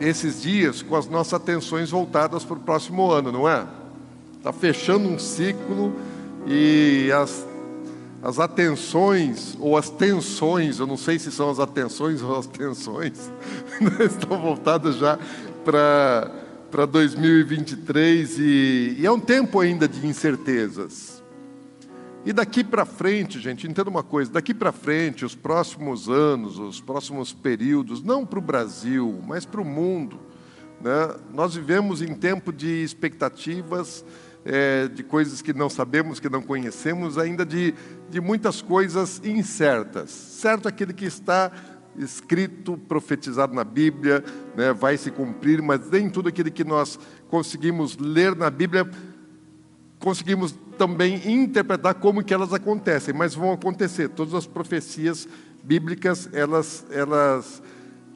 esses dias, com as nossas atenções voltadas para o próximo ano, não é? Está fechando um ciclo e as, as atenções ou as tensões, eu não sei se são as atenções ou as tensões, estão voltadas já para para 2023 e, e é um tempo ainda de incertezas. E daqui para frente, gente, entenda uma coisa: daqui para frente, os próximos anos, os próximos períodos, não para o Brasil, mas para o mundo, né? nós vivemos em tempo de expectativas, é, de coisas que não sabemos, que não conhecemos, ainda de, de muitas coisas incertas. Certo aquele que está escrito, profetizado na Bíblia, né, vai se cumprir, mas nem tudo aquilo que nós conseguimos ler na Bíblia, conseguimos também interpretar como que elas acontecem, mas vão acontecer. Todas as profecias bíblicas, elas, elas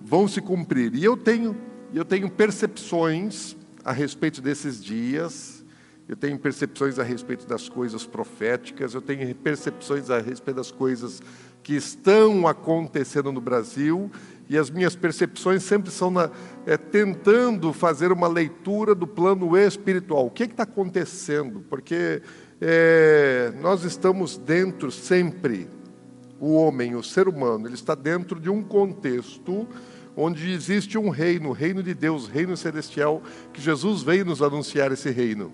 vão se cumprir. E eu tenho, eu tenho percepções a respeito desses dias, eu tenho percepções a respeito das coisas proféticas, eu tenho percepções a respeito das coisas que estão acontecendo no Brasil, e as minhas percepções sempre são na, é, tentando fazer uma leitura do plano espiritual. O que está acontecendo? Porque é, nós estamos dentro sempre, o homem, o ser humano, ele está dentro de um contexto onde existe um reino, o reino de Deus, reino celestial, que Jesus veio nos anunciar esse reino.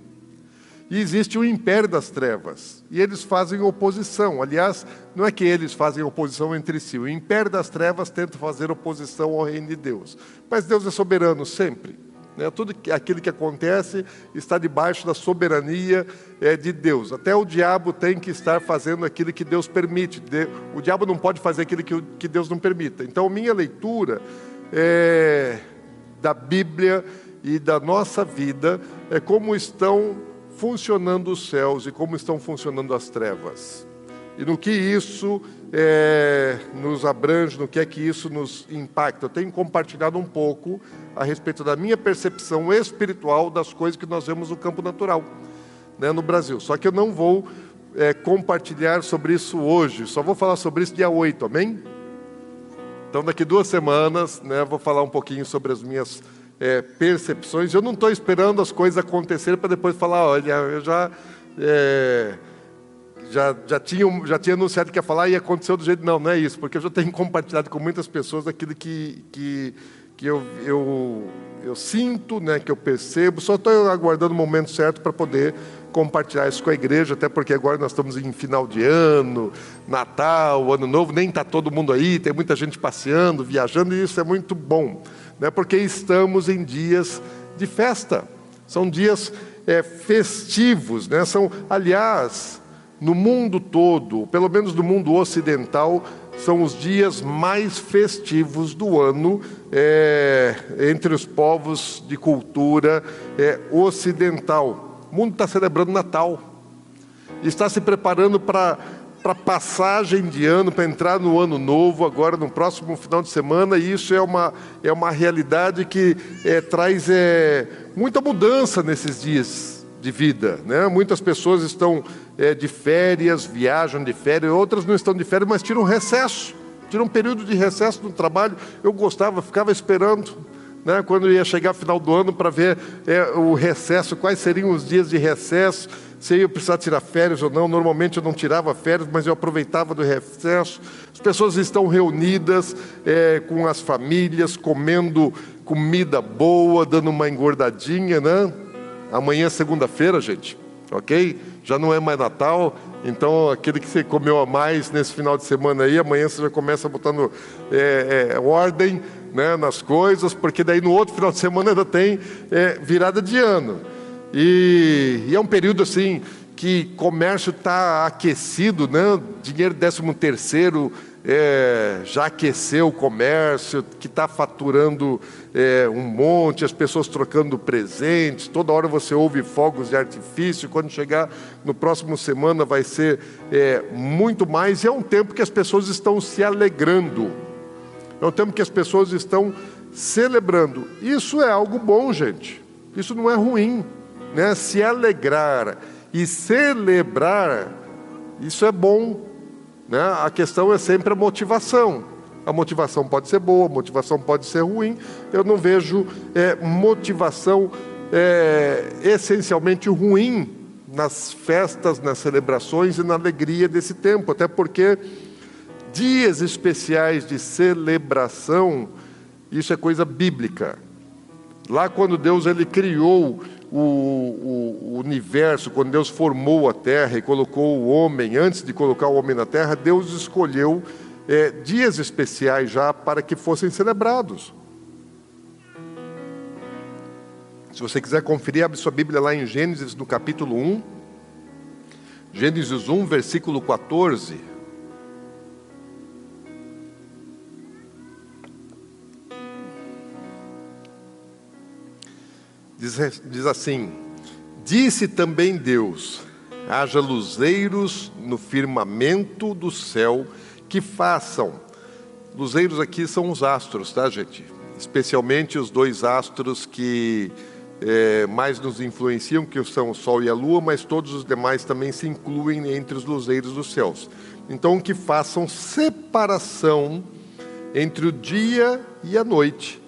E existe o império das trevas. E eles fazem oposição. Aliás, não é que eles fazem oposição entre si. O império das trevas tenta fazer oposição ao reino de Deus. Mas Deus é soberano sempre. Né? Tudo aquilo que acontece está debaixo da soberania é, de Deus. Até o diabo tem que estar fazendo aquilo que Deus permite. O diabo não pode fazer aquilo que Deus não permita. Então, minha leitura é, da Bíblia e da nossa vida é como estão funcionando os céus e como estão funcionando as trevas. E no que isso é, nos abrange, no que é que isso nos impacta. Eu tenho compartilhado um pouco a respeito da minha percepção espiritual das coisas que nós vemos no campo natural, né, no Brasil. Só que eu não vou é, compartilhar sobre isso hoje, só vou falar sobre isso dia 8, amém? Então, daqui duas semanas, né, vou falar um pouquinho sobre as minhas é, percepções. Eu não estou esperando as coisas acontecerem para depois falar, olha, eu já, é, já, já, tinha, já tinha anunciado que ia falar e aconteceu do jeito. Não, não é isso, porque eu já tenho compartilhado com muitas pessoas aquilo que, que, que eu, eu, eu sinto, né, que eu percebo. Só estou aguardando o momento certo para poder compartilhar isso com a igreja, até porque agora nós estamos em final de ano, Natal, Ano Novo, nem está todo mundo aí, tem muita gente passeando, viajando, e isso é muito bom né, porque estamos em dias de festa, são dias é, festivos, né, são, aliás, no mundo todo, pelo menos no mundo ocidental, são os dias mais festivos do ano é, entre os povos de cultura é, ocidental. O mundo está celebrando Natal, está se preparando para para passagem de ano, para entrar no ano novo, agora no próximo final de semana, e isso é uma, é uma realidade que é, traz é, muita mudança nesses dias de vida. Né? Muitas pessoas estão é, de férias, viajam de férias, outras não estão de férias, mas tiram recesso, tiram um período de recesso no trabalho. Eu gostava, ficava esperando. Né, quando ia chegar final do ano para ver é, o recesso, quais seriam os dias de recesso, se eu precisar tirar férias ou não. Normalmente eu não tirava férias, mas eu aproveitava do recesso. As pessoas estão reunidas é, com as famílias, comendo comida boa, dando uma engordadinha, né? Amanhã é segunda-feira, gente, ok? Já não é mais Natal, então aquele que você comeu a mais nesse final de semana aí, amanhã você já começa botando é, é, ordem né, nas coisas, porque daí no outro final de semana ainda tem é, virada de ano. E, e é um período assim que comércio está aquecido, né? dinheiro décimo terceiro é, já aqueceu o comércio, que está faturando é, um monte, as pessoas trocando presentes, toda hora você ouve fogos de artifício, quando chegar no próximo semana vai ser é, muito mais, e é um tempo que as pessoas estão se alegrando, é um tempo que as pessoas estão celebrando. Isso é algo bom, gente, isso não é ruim, né? se alegrar e celebrar, isso é bom, né? A questão é sempre a motivação. A motivação pode ser boa, a motivação pode ser ruim. Eu não vejo é, motivação é, essencialmente ruim nas festas, nas celebrações e na alegria desse tempo, até porque dias especiais de celebração, isso é coisa bíblica. Lá quando Deus ele criou o, o, o, universo, quando Deus formou a terra e colocou o homem, antes de colocar o homem na terra, Deus escolheu é, dias especiais já para que fossem celebrados. Se você quiser conferir, abre sua Bíblia lá em Gênesis, no capítulo 1. Gênesis 1, versículo 14. Diz, diz assim: Disse também Deus: haja luzeiros no firmamento do céu que façam. Luzeiros aqui são os astros, tá, gente? Especialmente os dois astros que é, mais nos influenciam, que são o Sol e a Lua, mas todos os demais também se incluem entre os luzeiros dos céus. Então, que façam separação entre o dia e a noite,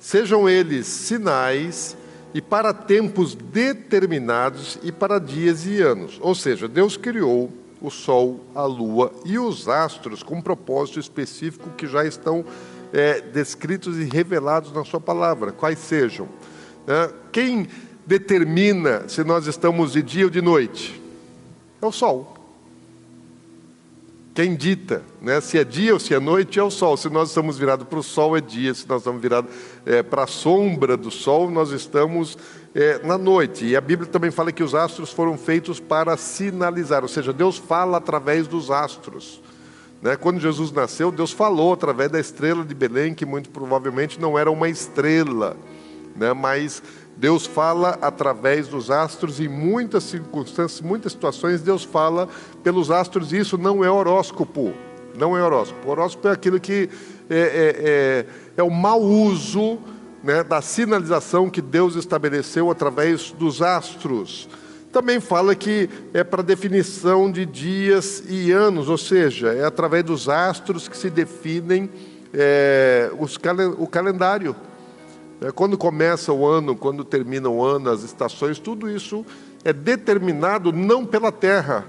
sejam eles sinais e para tempos determinados e para dias e anos. Ou seja, Deus criou o Sol, a Lua e os astros com um propósito específico que já estão é, descritos e revelados na Sua palavra, quais sejam. Né? Quem determina se nós estamos de dia ou de noite? É o Sol. Quem dita, né? se é dia ou se é noite, é o sol. Se nós estamos virados para o sol, é dia. Se nós estamos virados é, para a sombra do sol, nós estamos é, na noite. E a Bíblia também fala que os astros foram feitos para sinalizar, ou seja, Deus fala através dos astros. Né? Quando Jesus nasceu, Deus falou através da estrela de Belém, que muito provavelmente não era uma estrela, né? mas Deus fala através dos astros, em muitas circunstâncias, muitas situações, Deus fala pelos astros, e isso não é horóscopo. Não é horóscopo. O horóscopo é aquilo que é, é, é, é o mau uso né, da sinalização que Deus estabeleceu através dos astros. Também fala que é para definição de dias e anos, ou seja, é através dos astros que se definem é, os, o calendário. É, quando começa o ano, quando termina o ano, as estações, tudo isso é determinado não pela Terra,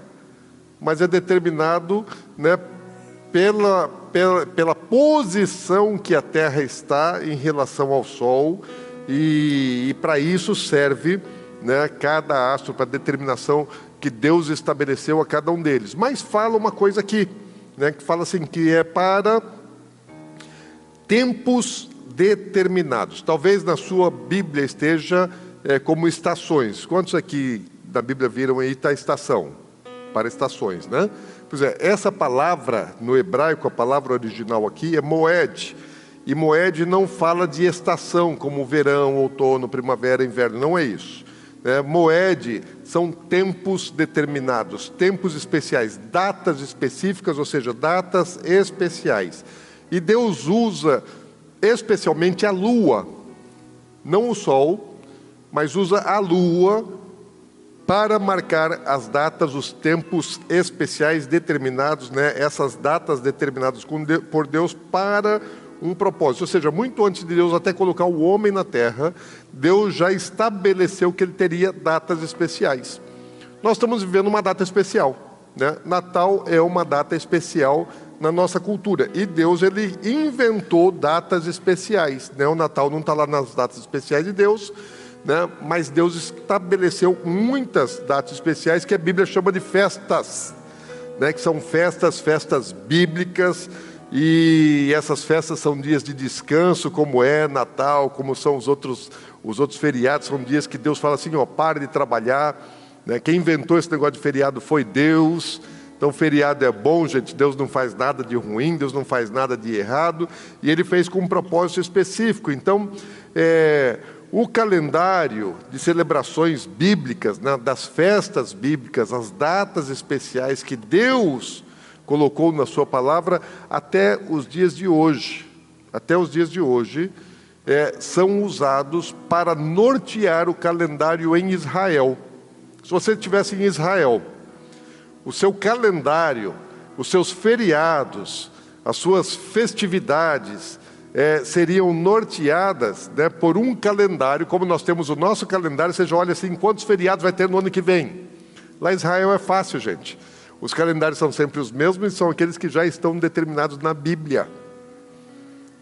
mas é determinado né, pela, pela, pela posição que a Terra está em relação ao Sol, e, e para isso serve né, cada astro, para a determinação que Deus estabeleceu a cada um deles. Mas fala uma coisa aqui, né, que fala assim, que é para tempos determinados. Talvez na sua Bíblia esteja é, como estações. Quantos aqui da Bíblia viram aí está estação? Para estações, né? Pois é, essa palavra no hebraico, a palavra original aqui é moed. E moed não fala de estação, como verão, outono, primavera, inverno, não é isso. É, moed são tempos determinados, tempos especiais, datas específicas, ou seja, datas especiais. E Deus usa especialmente a lua, não o sol, mas usa a lua para marcar as datas, os tempos especiais determinados, né? essas datas determinadas por Deus para um propósito. Ou seja, muito antes de Deus até colocar o homem na terra, Deus já estabeleceu que ele teria datas especiais. Nós estamos vivendo uma data especial. Né? Natal é uma data especial na nossa cultura. E Deus ele inventou datas especiais. Né? O Natal não está lá nas datas especiais de Deus, né? mas Deus estabeleceu muitas datas especiais que a Bíblia chama de festas, né? que são festas, festas bíblicas. E essas festas são dias de descanso, como é Natal, como são os outros, os outros feriados, são dias que Deus fala assim: ó, pare de trabalhar. Né? Quem inventou esse negócio de feriado foi Deus. Então, feriado é bom, gente. Deus não faz nada de ruim, Deus não faz nada de errado, e Ele fez com um propósito específico. Então, é, o calendário de celebrações bíblicas, né, das festas bíblicas, as datas especiais que Deus colocou na Sua palavra até os dias de hoje, até os dias de hoje, é, são usados para nortear o calendário em Israel. Se você estivesse em Israel, o seu calendário, os seus feriados, as suas festividades é, seriam norteadas né, por um calendário, como nós temos o nosso calendário, você já olha assim, quantos feriados vai ter no ano que vem? Lá em Israel é fácil, gente. Os calendários são sempre os mesmos e são aqueles que já estão determinados na Bíblia.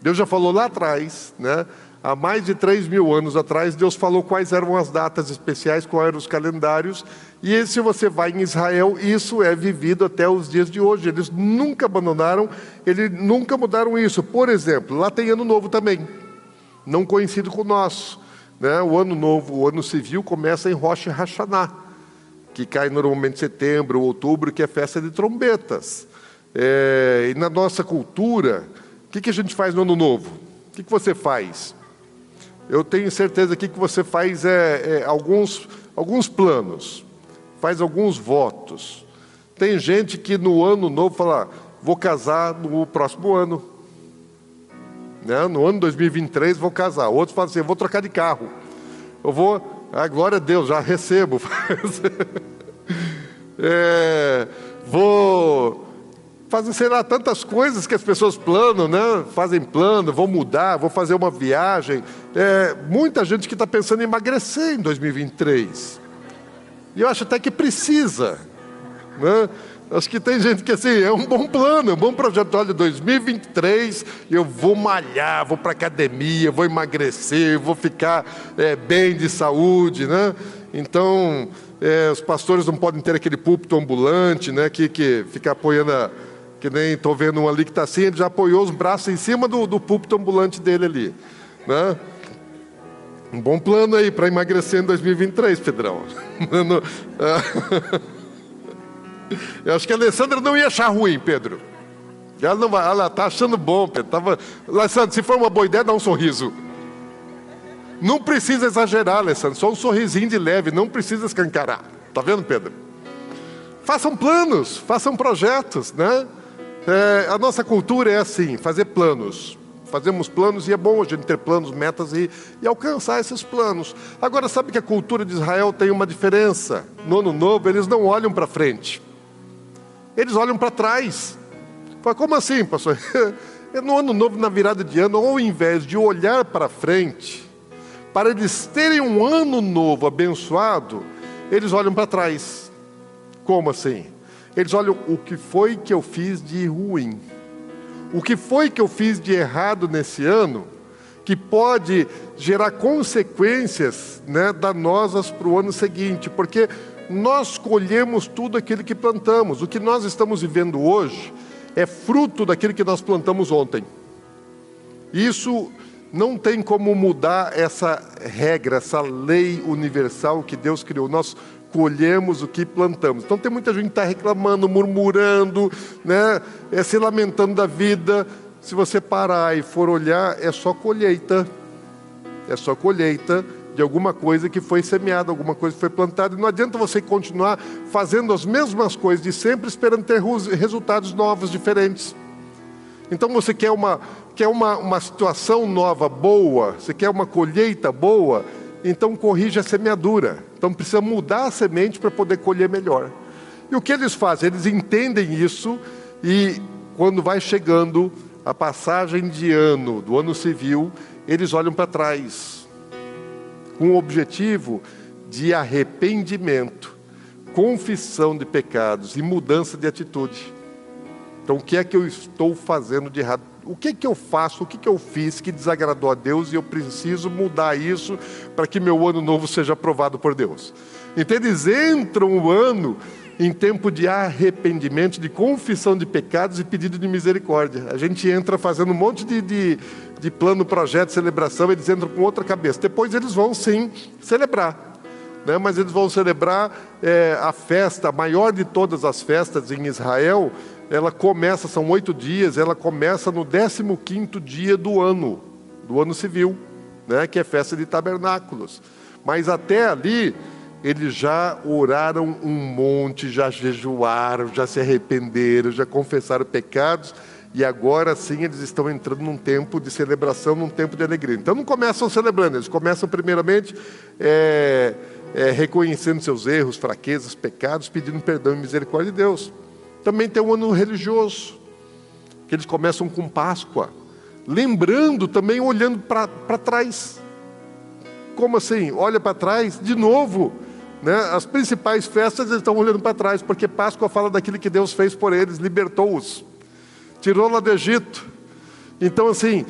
Deus já falou lá atrás, né? Há mais de 3 mil anos atrás, Deus falou quais eram as datas especiais, quais eram os calendários, e se você vai em Israel, isso é vivido até os dias de hoje. Eles nunca abandonaram, eles nunca mudaram isso. Por exemplo, lá tem ano novo também, não coincide com o nosso. Né? O ano novo, o ano civil, começa em Rosh Hashanah, que cai normalmente em setembro, outubro, que é festa de trombetas. É, e na nossa cultura, o que, que a gente faz no ano novo? O que, que você faz? Eu tenho certeza aqui que você faz é, é, alguns, alguns planos, faz alguns votos. Tem gente que no ano novo fala, vou casar no próximo ano. Né? No ano 2023 vou casar. Outros falam assim, vou trocar de carro. Eu vou, ah, glória a Deus, já recebo. é, vou fazem, sei lá, tantas coisas que as pessoas planam, né? Fazem plano, vão mudar, vou fazer uma viagem. É, muita gente que está pensando em emagrecer em 2023. E eu acho até que precisa. Né? Acho que tem gente que assim, é um bom plano, é um bom projeto. Olha, 2023 eu vou malhar, vou para academia, vou emagrecer, vou ficar é, bem de saúde, né? Então, é, os pastores não podem ter aquele púlpito ambulante, né? Que, que fica apoiando a, que nem estou vendo um ali que está assim, ele já apoiou os braços em cima do, do púlpito ambulante dele ali. Né? Um bom plano aí para emagrecer em 2023, Pedrão. Eu acho que a Alessandra não ia achar ruim, Pedro. Ela não vai, ela está achando bom, Pedro. Tava, Alessandra, se for uma boa ideia, dá um sorriso. Não precisa exagerar, Alessandro. Só um sorrisinho de leve, não precisa escancarar. Tá vendo, Pedro? Façam planos, façam projetos, né? É, a nossa cultura é assim, fazer planos. Fazemos planos e é bom a gente ter planos, metas e, e alcançar esses planos. Agora, sabe que a cultura de Israel tem uma diferença? No ano novo, eles não olham para frente, eles olham para trás. Fala, como assim, pastor? No ano novo, na virada de ano, ao invés de olhar para frente, para eles terem um ano novo abençoado, eles olham para trás. Como assim? Eles olham o que foi que eu fiz de ruim. O que foi que eu fiz de errado nesse ano que pode gerar consequências né, danosas para o ano seguinte, porque nós colhemos tudo aquilo que plantamos. O que nós estamos vivendo hoje é fruto daquilo que nós plantamos ontem. Isso não tem como mudar essa regra, essa lei universal que Deus criou. Nós colhemos o que plantamos. Então tem muita gente que está reclamando, murmurando, né? É, se lamentando da vida. Se você parar e for olhar, é só colheita. É só colheita de alguma coisa que foi semeada, alguma coisa que foi plantada. E não adianta você continuar fazendo as mesmas coisas de sempre, esperando ter resultados novos, diferentes. Então você quer uma, quer uma, uma situação nova, boa, você quer uma colheita boa, então corrige a semeadura. Então precisa mudar a semente para poder colher melhor. E o que eles fazem? Eles entendem isso e quando vai chegando a passagem de ano, do ano civil, eles olham para trás com o objetivo de arrependimento, confissão de pecados e mudança de atitude. Então, o que é que eu estou fazendo de errado? O que, que eu faço, o que, que eu fiz que desagradou a Deus e eu preciso mudar isso para que meu ano novo seja aprovado por Deus. Então eles entram o ano em tempo de arrependimento, de confissão de pecados e pedido de misericórdia. A gente entra fazendo um monte de, de, de plano, projeto, celebração, eles entram com outra cabeça. Depois eles vão sim celebrar. né? mas eles vão celebrar é, a festa, a maior de todas as festas em Israel. Ela começa, são oito dias, ela começa no 15 dia do ano, do ano civil, né? que é festa de tabernáculos. Mas até ali, eles já oraram um monte, já jejuaram, já se arrependeram, já confessaram pecados, e agora sim eles estão entrando num tempo de celebração, num tempo de alegria. Então não começam celebrando, eles começam primeiramente é, é, reconhecendo seus erros, fraquezas, pecados, pedindo perdão e misericórdia de Deus. Também tem um ano religioso, que eles começam com Páscoa, lembrando também, olhando para trás. Como assim? Olha para trás, de novo. Né? As principais festas eles estão olhando para trás, porque Páscoa fala daquilo que Deus fez por eles, libertou-os, tirou lá do Egito. Então, assim,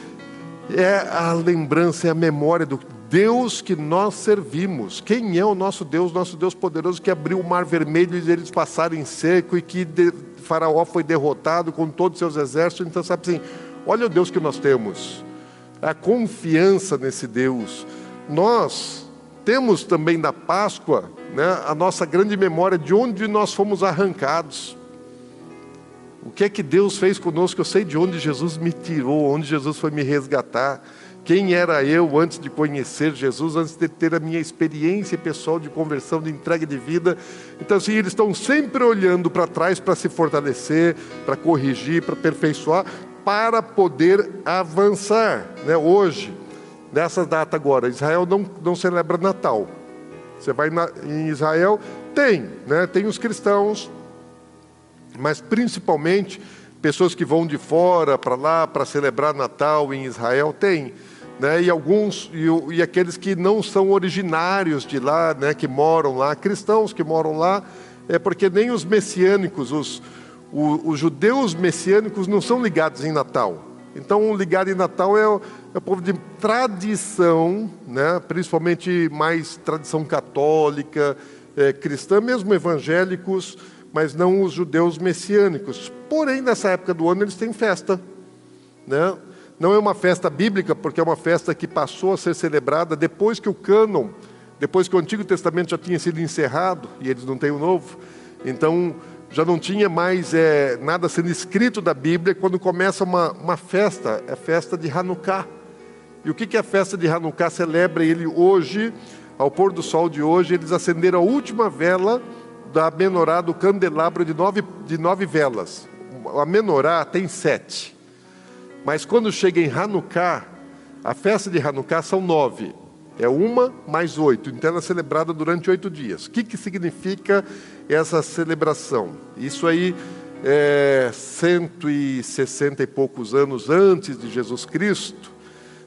é a lembrança, é a memória do Deus que nós servimos. Quem é o nosso Deus? Nosso Deus poderoso que abriu o mar vermelho e eles passaram em seco e que Faraó foi derrotado com todos os seus exércitos. Então, sabe assim, olha o Deus que nós temos, a confiança nesse Deus. Nós temos também na Páscoa né, a nossa grande memória de onde nós fomos arrancados. O que é que Deus fez conosco? Eu sei de onde Jesus me tirou, onde Jesus foi me resgatar. Quem era eu antes de conhecer Jesus, antes de ter a minha experiência pessoal de conversão, de entrega de vida. Então, assim, eles estão sempre olhando para trás para se fortalecer, para corrigir, para aperfeiçoar, para poder avançar. Né? Hoje, nessa data agora, Israel não, não celebra Natal. Você vai na, em Israel, tem, né? tem os cristãos, mas principalmente pessoas que vão de fora para lá para celebrar Natal em Israel, tem né, e alguns e, e, aqueles que não são originários de lá, né, que moram lá, cristãos que moram lá, é porque nem os messiânicos, os, os, os judeus messiânicos não são ligados em Natal. Então, ligado em Natal é o, é o povo de tradição, né, principalmente mais tradição católica, é, cristã, mesmo evangélicos, mas não os judeus messiânicos. Porém, nessa época do ano eles têm festa, né? Não é uma festa bíblica, porque é uma festa que passou a ser celebrada depois que o cânon, depois que o Antigo Testamento já tinha sido encerrado, e eles não têm o novo. Então, já não tinha mais é, nada sendo escrito da Bíblia quando começa uma, uma festa, é a festa de Hanukkah. E o que, que a festa de Hanukkah celebra? Ele hoje, ao pôr do sol de hoje, eles acenderam a última vela da menorá do candelabro de nove, de nove velas. A menorá tem sete. Mas quando chega em Hanukkah, a festa de Hanukkah são nove. É uma mais oito, então ela é celebrada durante oito dias. O que, que significa essa celebração? Isso aí é 160 e poucos anos antes de Jesus Cristo,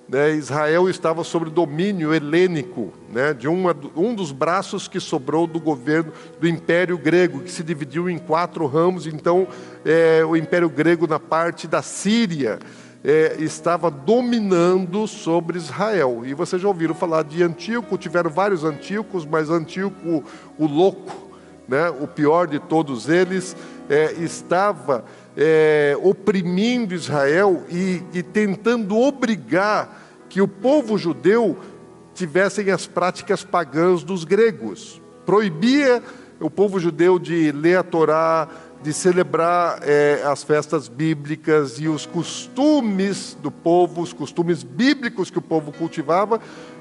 né, Israel estava sob domínio helênico, né, de uma, um dos braços que sobrou do governo do Império Grego, que se dividiu em quatro ramos. Então, é, o Império Grego na parte da Síria é, estava dominando sobre Israel. E vocês já ouviram falar de Antíoco, tiveram vários Antíocos, mas Antíoco, o louco, né, o pior de todos eles, é, estava é, oprimindo Israel e, e tentando obrigar que o povo judeu tivessem as práticas pagãs dos gregos. Proibia o povo judeu de ler a Torá, de celebrar é, as festas bíblicas e os costumes do povo, os costumes bíblicos que o povo cultivava,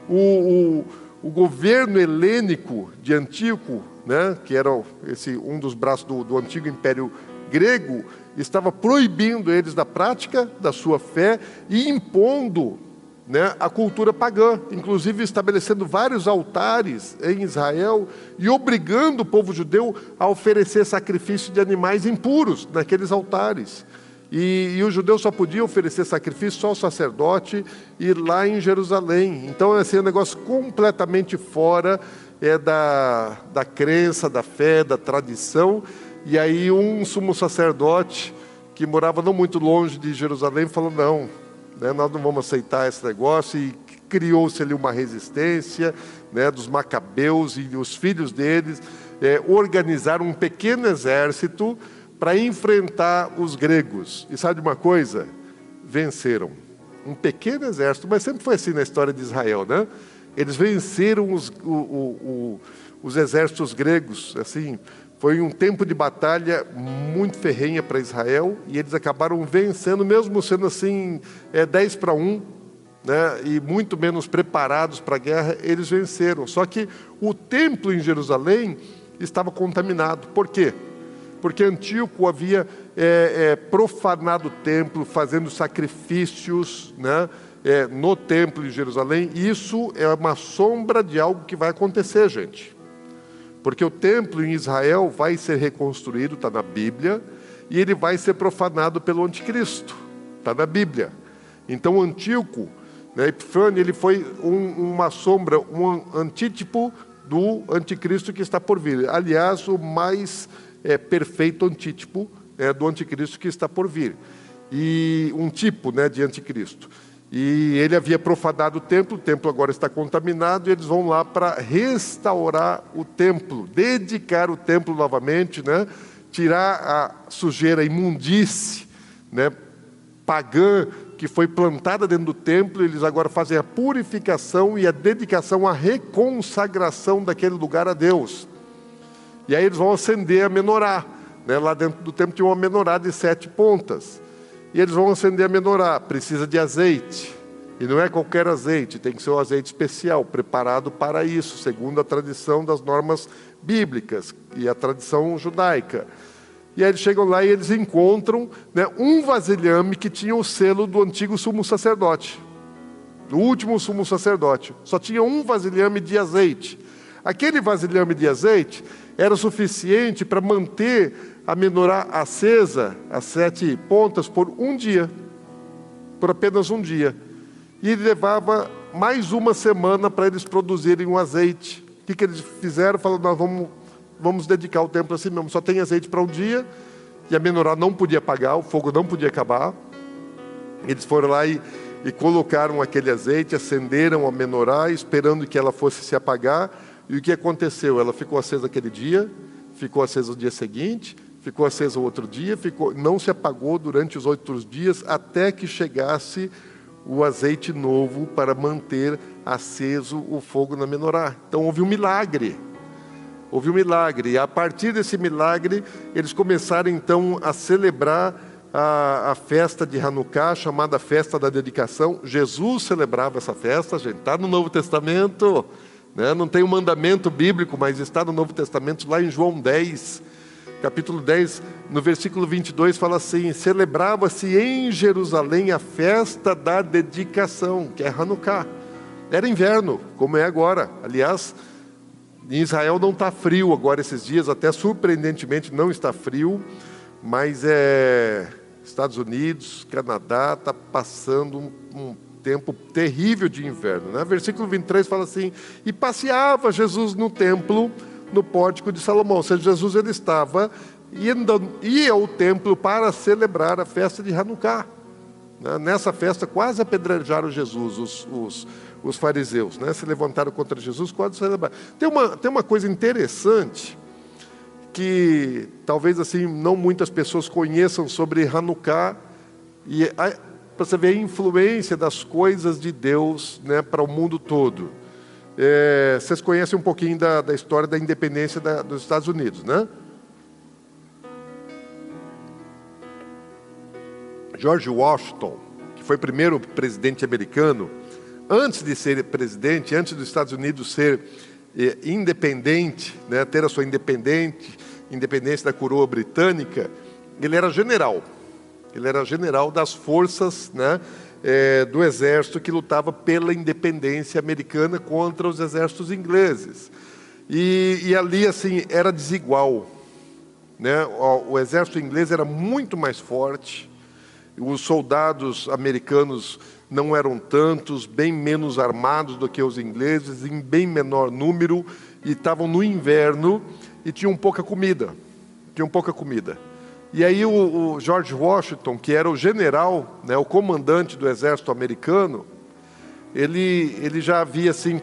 o, o, o governo helênico de Antíoco, né, que era esse, um dos braços do, do antigo império grego, estava proibindo eles da prática da sua fé e impondo né, a cultura pagã, inclusive estabelecendo vários altares em Israel e obrigando o povo judeu a oferecer sacrifício de animais impuros naqueles altares. E, e o judeu só podia oferecer sacrifício só ao sacerdote e lá em Jerusalém. Então, assim, é um negócio completamente fora é, da, da crença, da fé, da tradição. E aí, um sumo sacerdote que morava não muito longe de Jerusalém falou: não né, nós não vamos aceitar esse negócio, e criou-se ali uma resistência né, dos macabeus e os filhos deles é, organizaram um pequeno exército para enfrentar os gregos. E sabe de uma coisa? Venceram. Um pequeno exército, mas sempre foi assim na história de Israel, né? Eles venceram os, o, o, os exércitos gregos, assim, foi um tempo de batalha muito ferrenha para Israel e eles acabaram vencendo, mesmo sendo assim, é, 10 para 1, né, e muito menos preparados para a guerra, eles venceram. Só que o templo em Jerusalém estava contaminado. Por quê? Porque Antíoco havia é, é, profanado o templo, fazendo sacrifícios né, é, no templo em Jerusalém. Isso é uma sombra de algo que vai acontecer, gente. Porque o templo em Israel vai ser reconstruído, está na Bíblia, e ele vai ser profanado pelo anticristo, está na Bíblia. Então Antíoco, né, Epifânio, ele foi um, uma sombra, um antítipo do anticristo que está por vir. Aliás, o mais é, perfeito antítipo é, do anticristo que está por vir. E um tipo né, de anticristo. E ele havia profanado o templo, o templo agora está contaminado, e eles vão lá para restaurar o templo, dedicar o templo novamente, né? tirar a sujeira, a imundície né? pagã que foi plantada dentro do templo, eles agora fazem a purificação e a dedicação, a reconsagração daquele lugar a Deus. E aí eles vão acender a menorá. Né? Lá dentro do templo tinha uma menorá de sete pontas. E eles vão acender a menorá, precisa de azeite. E não é qualquer azeite, tem que ser um azeite especial, preparado para isso, segundo a tradição das normas bíblicas e a tradição judaica. E aí eles chegam lá e eles encontram né, um vasilhame que tinha o selo do antigo sumo sacerdote, do último sumo sacerdote. Só tinha um vasilhame de azeite. Aquele vasilhame de azeite era suficiente para manter a menorá acesa, as sete pontas, por um dia, por apenas um dia. E levava mais uma semana para eles produzirem o um azeite. O que, que eles fizeram? Falaram, nós vamos, vamos dedicar o templo assim mesmo, só tem azeite para um dia, e a menorá não podia apagar, o fogo não podia acabar. Eles foram lá e, e colocaram aquele azeite, acenderam a menorá, esperando que ela fosse se apagar. E o que aconteceu? Ela ficou acesa aquele dia, ficou acesa no dia seguinte, ficou acesa o outro dia, ficou, não se apagou durante os outros dias até que chegasse o azeite novo para manter aceso o fogo na menorá. Então houve um milagre. Houve um milagre. E a partir desse milagre, eles começaram então a celebrar a, a festa de Hanukkah, chamada festa da dedicação. Jesus celebrava essa festa, gente, está no Novo Testamento. Né? Não tem um mandamento bíblico, mas está no Novo Testamento, lá em João 10 capítulo 10, no versículo 22, fala assim: Celebrava-se em Jerusalém a festa da dedicação, que é Hanukkah. Era inverno, como é agora. Aliás, em Israel não está frio agora esses dias, até surpreendentemente não está frio, mas é Estados Unidos, Canadá está passando um, um, tempo terrível de inverno. Né? Versículo 23 fala assim: E passeava Jesus no templo no pórtico de Salomão. Ou seja, Jesus ele estava indo, ia ao templo para celebrar a festa de Hanukkah. Né? Nessa festa quase apedrejaram Jesus, os, os, os fariseus, né? se levantaram contra Jesus, quase celebraram. Tem uma, tem uma coisa interessante que talvez assim não muitas pessoas conheçam sobre Hanukkah e para você ver a influência das coisas de Deus né, para o mundo todo. É, vocês conhecem um pouquinho da, da história da independência da, dos Estados Unidos, né? George Washington, que foi o primeiro presidente americano, antes de ser presidente, antes dos Estados Unidos ser é, independente, né, ter a sua independente, independência da coroa britânica, ele era general. Ele era general das forças né, é, do exército que lutava pela independência americana contra os exércitos ingleses. E, e ali, assim, era desigual. Né? O, o exército inglês era muito mais forte, os soldados americanos não eram tantos, bem menos armados do que os ingleses, em bem menor número, e estavam no inverno e tinham pouca comida. Tinham pouca comida. E aí o, o, George Washington, que era o general, né, o comandante do exército americano, ele, ele já havia assim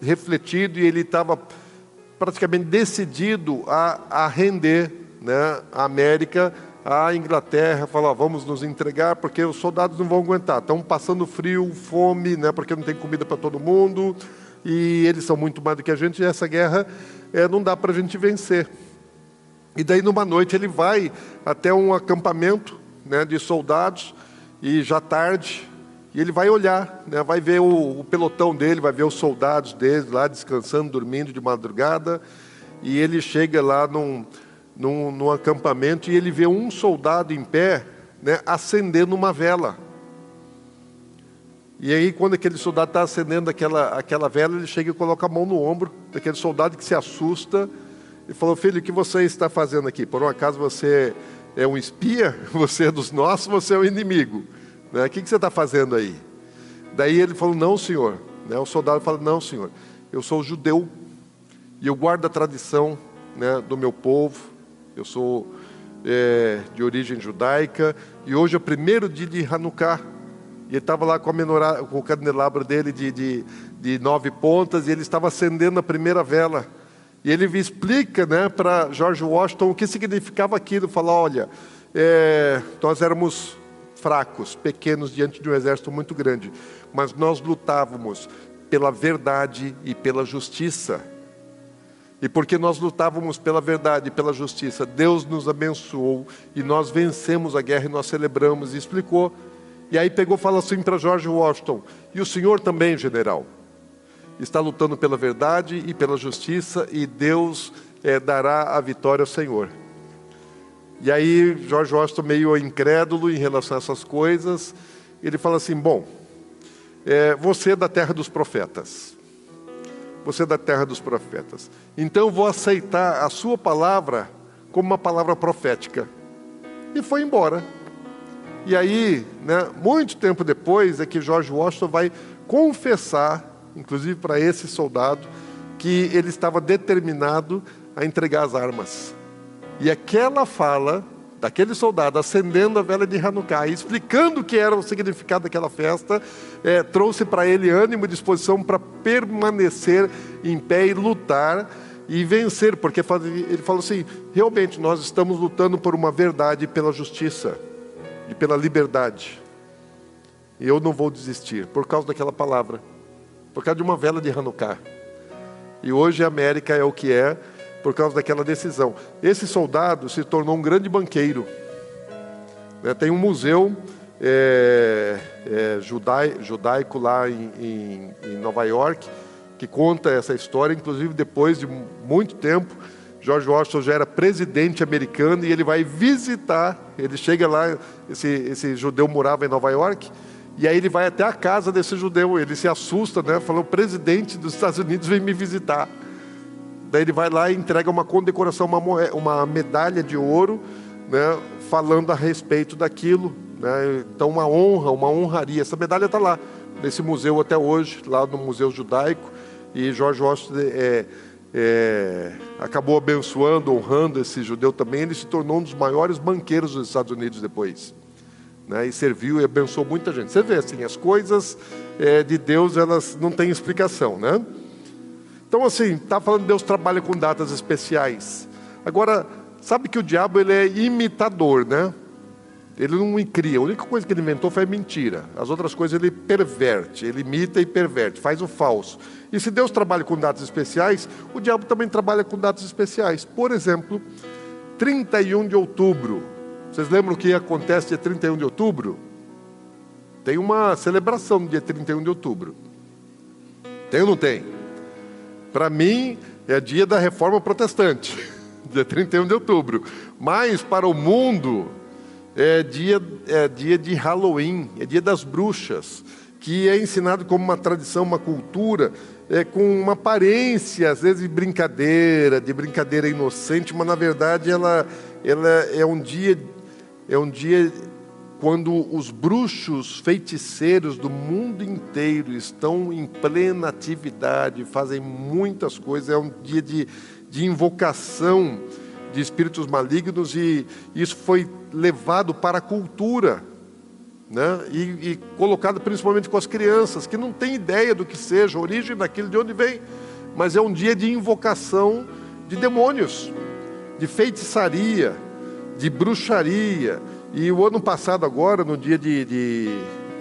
refletido e ele estava praticamente decidido a, a render né, a América à Inglaterra, falar vamos nos entregar porque os soldados não vão aguentar, estão passando frio, fome, né, porque não tem comida para todo mundo, e eles são muito mais do que a gente, e essa guerra é, não dá para a gente vencer. E daí, numa noite, ele vai até um acampamento né, de soldados, e já tarde, e ele vai olhar, né, vai ver o, o, pelotão dele, vai ver os soldados dele lá descansando, dormindo de madrugada, e ele chega lá num, num, num acampamento e ele vê um soldado em pé, né, acendendo uma vela. E aí, quando aquele soldado está acendendo aquela, aquela vela, ele chega e coloca a mão no ombro daquele soldado que se assusta e falou: Filho, o que você está fazendo aqui? Por um acaso você é um espia? Você é dos nossos? Você é um inimigo? Né? O que, que você está fazendo aí? Daí ele falou: Não, senhor. Né? O soldado fala: Não, senhor. Eu sou judeu e eu guardo a tradição né, do meu povo. Eu sou é, de origem judaica e hoje é o primeiro dia de Hanukkah e ele estava lá com, menorá, com, o candelabro dele de, de, de, nove pontas, e ele estava acendendo a primeira vela. E ele explica né, para George Washington o que significava aquilo. Fala, olha, é, nós éramos fracos, pequenos diante de um exército muito grande, mas nós lutávamos pela verdade e pela justiça. E porque nós lutávamos pela verdade e pela justiça, Deus nos abençoou e nós vencemos a guerra e nós celebramos. E explicou e aí pegou e falou assim para George Washington: E o senhor também, general, está lutando pela verdade e pela justiça, e Deus é, dará a vitória ao Senhor. E aí George Washington, meio incrédulo em relação a essas coisas, ele fala assim: Bom, é, você é da terra dos profetas. Você é da terra dos profetas. Então vou aceitar a sua palavra como uma palavra profética. E foi embora. E aí, né, muito tempo depois, é que George Washington vai confessar, inclusive para esse soldado, que ele estava determinado a entregar as armas. E aquela fala daquele soldado acendendo a vela de Hanukkah, explicando o que era o significado daquela festa, é, trouxe para ele ânimo e disposição para permanecer em pé e lutar e vencer, porque ele falou assim: realmente nós estamos lutando por uma verdade e pela justiça e pela liberdade. E eu não vou desistir por causa daquela palavra, por causa de uma vela de Hanukkah. E hoje a América é o que é por causa daquela decisão. Esse soldado se tornou um grande banqueiro. Né, tem um museu é, é, judai, judaico lá em, em, em Nova York que conta essa história, inclusive depois de muito tempo George Washington já era presidente americano e ele vai visitar. Ele chega lá, esse, esse judeu morava em Nova York, e aí ele vai até a casa desse judeu. Ele se assusta, né? Falou: o presidente dos Estados Unidos vem me visitar. Daí ele vai lá e entrega uma condecoração, uma, uma medalha de ouro, né? Falando a respeito daquilo. Né? Então, uma honra, uma honraria. Essa medalha está lá, nesse museu até hoje, lá no Museu Judaico. E George Washington é, é, acabou abençoando, honrando esse judeu também. Ele se tornou um dos maiores banqueiros dos Estados Unidos depois. Né, e serviu e abençoou muita gente. Você vê assim, as coisas é, de Deus elas não têm explicação, né? Então assim, tá falando Deus trabalha com datas especiais. Agora, sabe que o diabo ele é imitador, né? Ele não cria. A única coisa que ele inventou foi mentira. As outras coisas ele perverte, ele imita e perverte, faz o falso. E se Deus trabalha com datas especiais, o diabo também trabalha com datas especiais. Por exemplo, 31 de outubro. Vocês lembram o que acontece dia 31 de outubro? Tem uma celebração no dia 31 de outubro. Tem ou não tem? Para mim, é dia da reforma protestante, dia 31 de outubro. Mas para o mundo, é dia, é dia de Halloween, é dia das bruxas, que é ensinado como uma tradição, uma cultura, é, com uma aparência, às vezes de brincadeira, de brincadeira inocente, mas na verdade ela, ela é um dia, é um dia quando os bruxos feiticeiros do mundo inteiro estão em plena atividade, fazem muitas coisas, é um dia de, de invocação de espíritos malignos e isso foi levado para a cultura, né? E, e, colocado principalmente com as crianças, que não têm ideia do que seja, origem daquilo, de onde vem, mas é um dia de invocação de demônios, de feitiçaria, de bruxaria. E o ano passado, agora, no dia de, de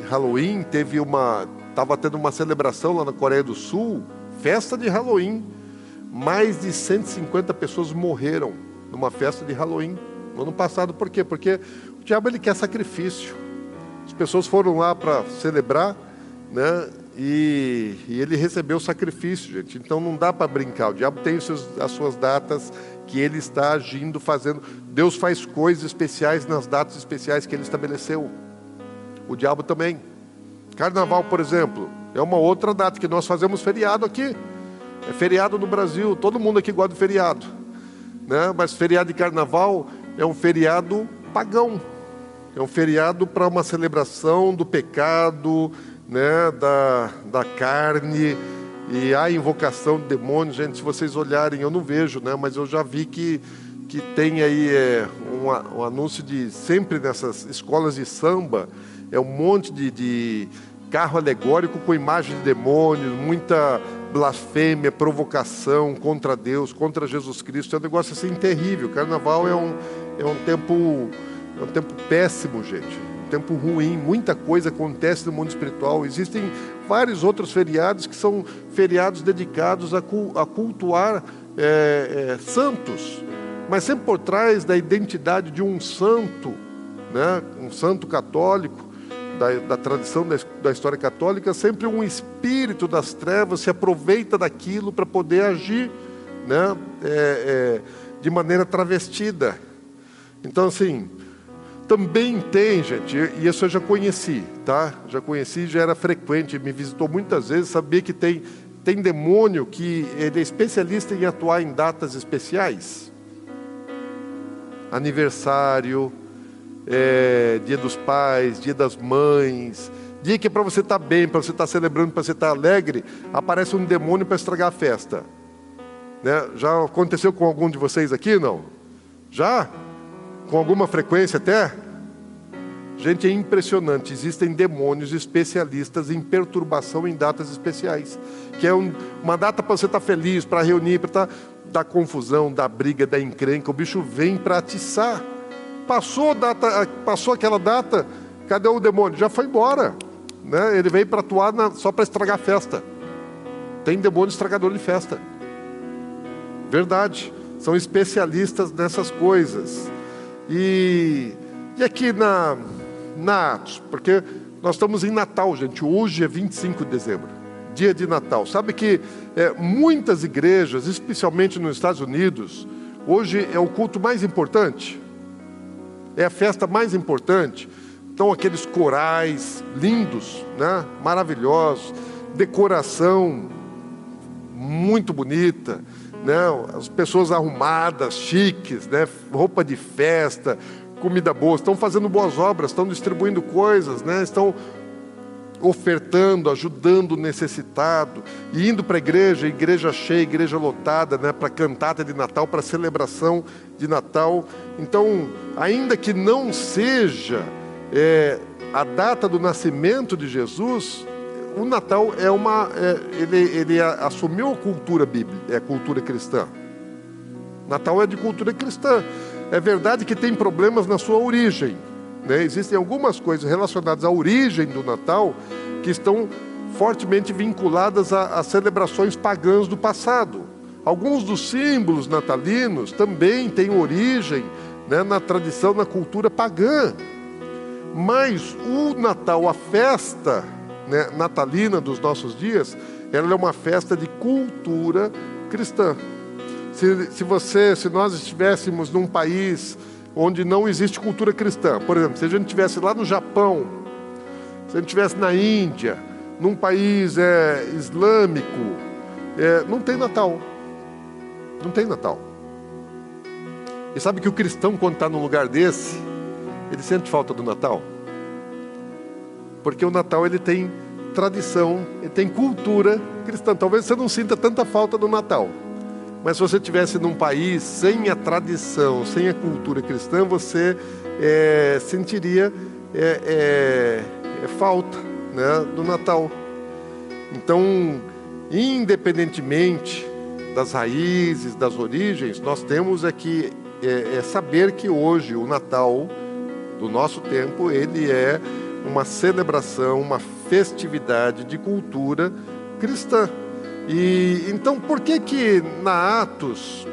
Halloween, teve uma. Estava tendo uma celebração lá na Coreia do Sul, festa de Halloween, mais de 150 pessoas morreram numa festa de Halloween no ano passado. Por quê? Porque o diabo ele quer sacrifício. As pessoas foram lá para celebrar, né? E, e, ele recebeu sacrifício, gente. Então não dá para brincar. O diabo tem seus, as suas datas que ele está agindo, fazendo. Deus faz coisas especiais nas datas especiais que ele estabeleceu. O diabo também. Carnaval, por exemplo, é uma outra data que nós fazemos feriado aqui. É feriado no Brasil, todo mundo aqui gosta de feriado. Né? Mas feriado de carnaval é um feriado pagão. É um feriado para uma celebração do pecado, né? da, da carne. E há invocação de demônios, gente. Se vocês olharem, eu não vejo, né? mas eu já vi que, que tem aí é, um, um anúncio de sempre nessas escolas de samba é um monte de, de carro alegórico com imagem de demônios, muita blasfêmia, provocação contra Deus, contra Jesus Cristo. É um negócio assim terrível. Carnaval é um, é um tempo é um tempo péssimo, gente. Um tempo ruim. Muita coisa acontece no mundo espiritual. Existem vários outros feriados que são feriados dedicados a, cultuar é, é, santos, mas sempre por trás da identidade de um santo, né? um santo católico da, da tradição da, da, história católica, sempre um espírito das trevas se aproveita daquilo para poder agir né, é, é, de maneira travestida. Então, assim, também tem, gente, e isso eu já conheci, tá? Já conheci, já era frequente, me visitou muitas vezes, sabia que tem, tem demônio que ele é especialista em atuar em datas especiais. Aniversário, é, dia dos pais, dia das mães, dia que é para você estar tá bem, para você estar tá celebrando, para você estar tá alegre, aparece um demônio para estragar a festa. Né? Já aconteceu com algum de vocês aqui, não? Já? Com alguma frequência até? Gente, é impressionante. Existem demônios especialistas em perturbação em datas especiais. Que é um, uma data para você estar tá feliz, para reunir, para estar tá, da confusão, da briga, da encrenca. O bicho vem para atiçar. Passou, data, passou aquela data, cadê o demônio? Já foi embora. Né? Ele veio para atuar na, só para estragar a festa. Tem demônio estragador de festa. Verdade. São especialistas nessas coisas. E, e aqui na, na Atos, porque nós estamos em Natal, gente. Hoje é 25 de dezembro, dia de Natal. Sabe que é, muitas igrejas, especialmente nos Estados Unidos, hoje é o culto mais importante é a festa mais importante. Então, aqueles corais lindos, né? maravilhosos, decoração muito bonita, né? as pessoas arrumadas, chiques, né? roupa de festa, comida boa, estão fazendo boas obras, estão distribuindo coisas, né? estão ofertando, ajudando o necessitado, e indo para a igreja, igreja cheia, igreja lotada, né, para cantata de Natal, para celebração de Natal. Então, ainda que não seja é, a data do nascimento de Jesus, o Natal é uma, é, ele, ele assumiu a cultura bíblica, é cultura cristã. Natal é de cultura cristã. É verdade que tem problemas na sua origem, né? Existem algumas coisas relacionadas à origem do Natal que estão fortemente vinculadas a celebrações pagãs do passado. Alguns dos símbolos natalinos também têm origem né, na tradição, na cultura pagã. Mas o Natal, a festa né, natalina dos nossos dias, ela é uma festa de cultura cristã. Se, se você, se nós estivéssemos num país onde não existe cultura cristã. Por exemplo, se a gente estivesse lá no Japão, se a gente estivesse na Índia, num país é, islâmico, é, não tem Natal. Não tem Natal. E sabe que o cristão, quando está num lugar desse, ele sente falta do Natal? Porque o Natal ele tem tradição, ele tem cultura cristã. Talvez você não sinta tanta falta do Natal. Mas se você estivesse num país sem a tradição, sem a cultura cristã, você é, sentiria é, é, é, falta né, do Natal. Então, independentemente das raízes, das origens, nós temos aqui é, é, saber que hoje o Natal do nosso tempo ele é uma celebração, uma festividade de cultura cristã. E então por que que na Atos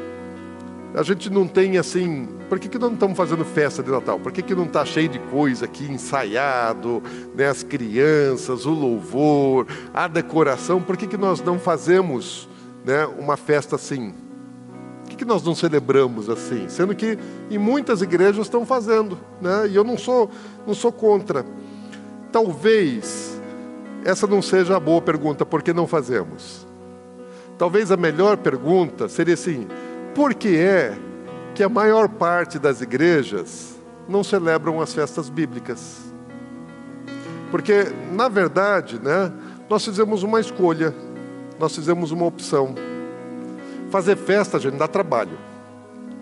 a gente não tem assim, por que, que não estamos fazendo festa de Natal? Por que, que não está cheio de coisa aqui, ensaiado, né? as crianças, o louvor, a decoração? Por que, que nós não fazemos né, uma festa assim? Por que, que nós não celebramos assim? Sendo que em muitas igrejas estão fazendo, né? e eu não sou, não sou contra. Talvez essa não seja a boa pergunta, por que não fazemos? Talvez a melhor pergunta seria assim: por que é que a maior parte das igrejas não celebram as festas bíblicas? Porque, na verdade, né, nós fizemos uma escolha, nós fizemos uma opção. Fazer festa, gente, dá trabalho.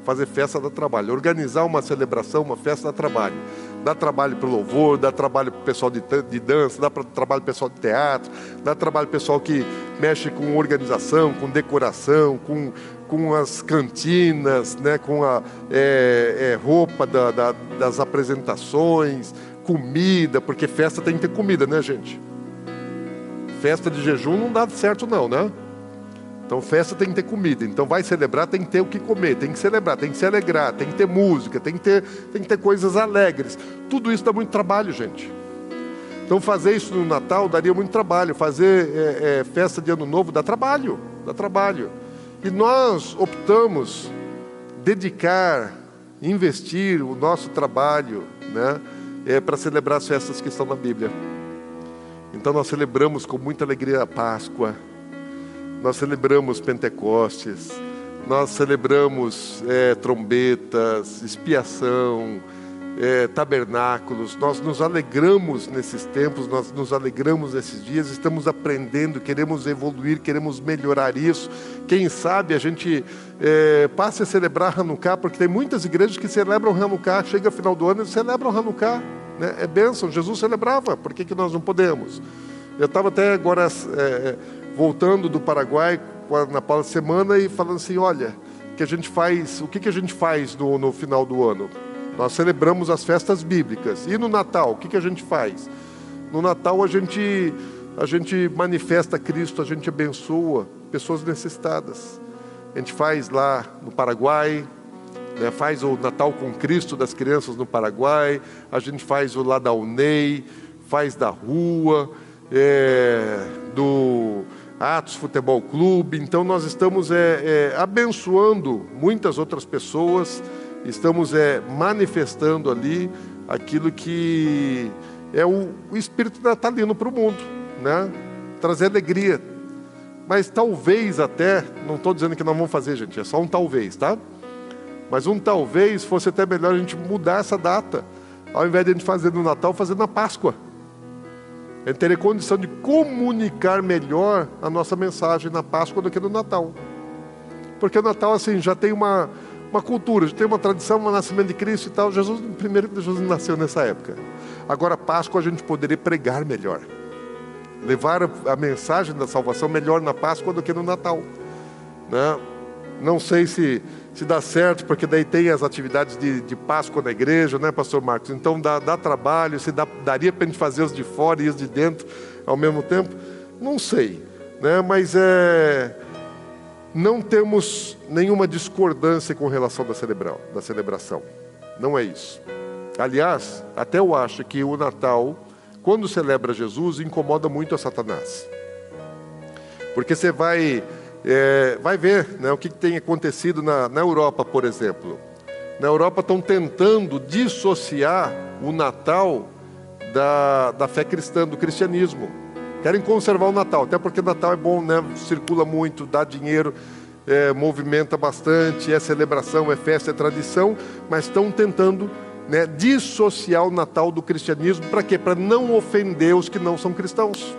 Fazer festa dá trabalho. Organizar uma celebração, uma festa dá trabalho. Dá trabalho para o louvor, dá trabalho para o pessoal de, de dança, dá trabalho para o pessoal de teatro, dá trabalho para o pessoal que mexe com organização, com decoração, com, com as cantinas, né, com a é, é, roupa da, da, das apresentações, comida, porque festa tem que ter comida, né, gente? Festa de jejum não dá certo, não, né? Então, festa tem que ter comida. Então, vai celebrar, tem que ter o que comer, tem que celebrar, tem que se alegrar, tem que ter música, tem que ter, tem que ter coisas alegres. Tudo isso dá muito trabalho, gente. Então, fazer isso no Natal daria muito trabalho. Fazer é, é, festa de Ano Novo dá trabalho, dá trabalho. E nós optamos dedicar, investir o nosso trabalho né, é, para celebrar as festas que estão na Bíblia. Então nós celebramos com muita alegria a Páscoa, nós celebramos Pentecostes, nós celebramos é, trombetas, expiação, é, tabernáculos, nós nos alegramos nesses tempos, nós nos alegramos nesses dias, estamos aprendendo, queremos evoluir, queremos melhorar isso. Quem sabe a gente é, passe a celebrar Hanukkah, porque tem muitas igrejas que celebram Hanukkah, chega final do ano e celebram Hanukkah. Né? É bênção, Jesus celebrava, por que, que nós não podemos? Eu estava até agora é, voltando do Paraguai na Paula Semana e falando assim, olha, que a gente faz, o que, que a gente faz no, no final do ano? Nós celebramos as festas bíblicas. E no Natal, o que, que a gente faz? No Natal a gente, a gente manifesta Cristo, a gente abençoa pessoas necessitadas. A gente faz lá no Paraguai, né, faz o Natal com Cristo das crianças no Paraguai, a gente faz o lá da UNEI, faz da rua, é, do Atos Futebol Clube. Então nós estamos é, é, abençoando muitas outras pessoas estamos é, manifestando ali aquilo que é o, o espírito natalino para o mundo, né? trazer alegria. Mas talvez até, não estou dizendo que não vamos fazer, gente, é só um talvez, tá? Mas um talvez fosse até melhor a gente mudar essa data, ao invés de a gente fazer no Natal, fazer na Páscoa. Gente teria condição de comunicar melhor a nossa mensagem na Páscoa do que no Natal. Porque o Natal, assim, já tem uma, uma cultura, tem uma tradição, um nascimento de Cristo e tal. Jesus, primeiro Jesus nasceu nessa época. Agora, Páscoa, a gente poderia pregar melhor, levar a mensagem da salvação melhor na Páscoa do que no Natal. Né? Não sei se, se dá certo, porque daí tem as atividades de, de Páscoa na igreja, né, Pastor Marcos? Então dá, dá trabalho, se dá, daria para a gente fazer os de fora e os de dentro ao mesmo tempo? Não sei, né? mas é não temos nenhuma discordância com relação da, celebra da celebração. Não é isso. Aliás, até eu acho que o Natal, quando celebra Jesus, incomoda muito a Satanás. Porque você vai, é, vai ver né, o que tem acontecido na, na Europa, por exemplo. Na Europa estão tentando dissociar o Natal da, da fé cristã, do cristianismo. Querem conservar o Natal, até porque Natal é bom, né? circula muito, dá dinheiro, é, movimenta bastante, é celebração, é festa, é tradição, mas estão tentando né, dissociar o Natal do cristianismo. Para quê? Para não ofender os que não são cristãos.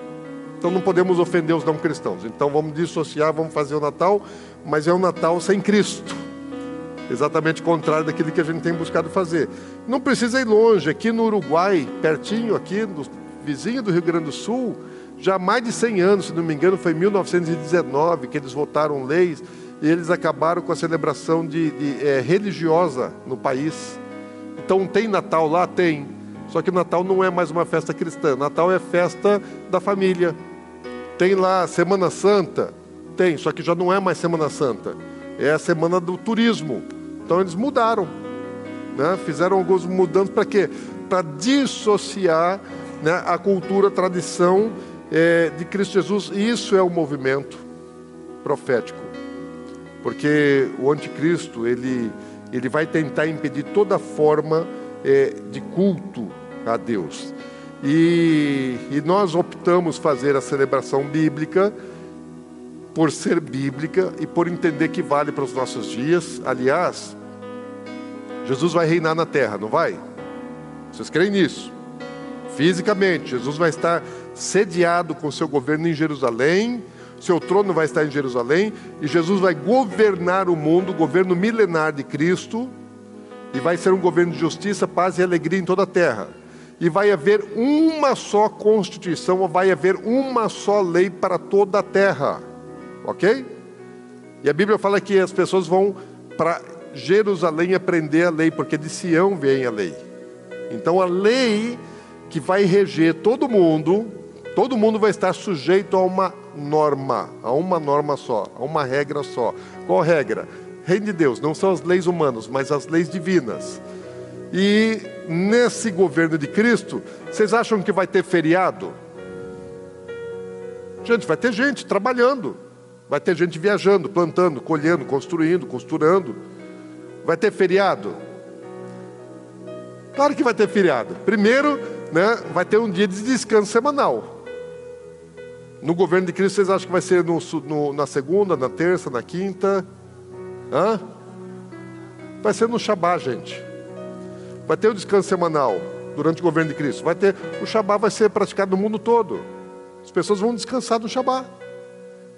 Então não podemos ofender os não cristãos. Então vamos dissociar, vamos fazer o Natal, mas é um Natal sem Cristo. Exatamente o contrário daquilo que a gente tem buscado fazer. Não precisa ir longe, aqui no Uruguai, pertinho aqui, do vizinho do Rio Grande do Sul, já há mais de 100 anos, se não me engano, foi em 1919 que eles votaram leis e eles acabaram com a celebração de, de é, religiosa no país. Então tem Natal lá? Tem. Só que Natal não é mais uma festa cristã. Natal é festa da família. Tem lá Semana Santa, Tem, só que já não é mais Semana Santa. É a semana do turismo. Então eles mudaram. Né? Fizeram algumas mudanças para quê? Para dissociar né, a cultura, a tradição é, de Cristo Jesus. Isso é o movimento profético. Porque o anticristo, ele, ele vai tentar impedir toda forma é, de culto a Deus. E, e nós optamos fazer a celebração bíblica por ser bíblica e por entender que vale para os nossos dias. Aliás, Jesus vai reinar na terra, não vai? Vocês creem nisso? Fisicamente, Jesus vai estar sediado com seu governo em Jerusalém, seu trono vai estar em Jerusalém, e Jesus vai governar o mundo, o governo milenar de Cristo, e vai ser um governo de justiça, paz e alegria em toda a terra. E vai haver uma só constituição, ou vai haver uma só lei para toda a terra. Ok? E a Bíblia fala que as pessoas vão para Jerusalém aprender a lei, porque de Sião vem a lei. Então a lei que vai reger todo mundo, todo mundo vai estar sujeito a uma norma, a uma norma só, a uma regra só. Qual regra? Reino de Deus, não são as leis humanas, mas as leis divinas. E nesse governo de Cristo, vocês acham que vai ter feriado? Gente, vai ter gente trabalhando, vai ter gente viajando, plantando, colhendo, construindo, costurando. Vai ter feriado? Claro que vai ter feriado. Primeiro, né, vai ter um dia de descanso semanal. No governo de Cristo, vocês acham que vai ser no, no, na segunda, na terça, na quinta? Hã? Vai ser no Shabá, gente. Vai ter o descanso semanal durante o governo de Cristo. Vai ter o Shabá vai ser praticado no mundo todo. As pessoas vão descansar no Shabá.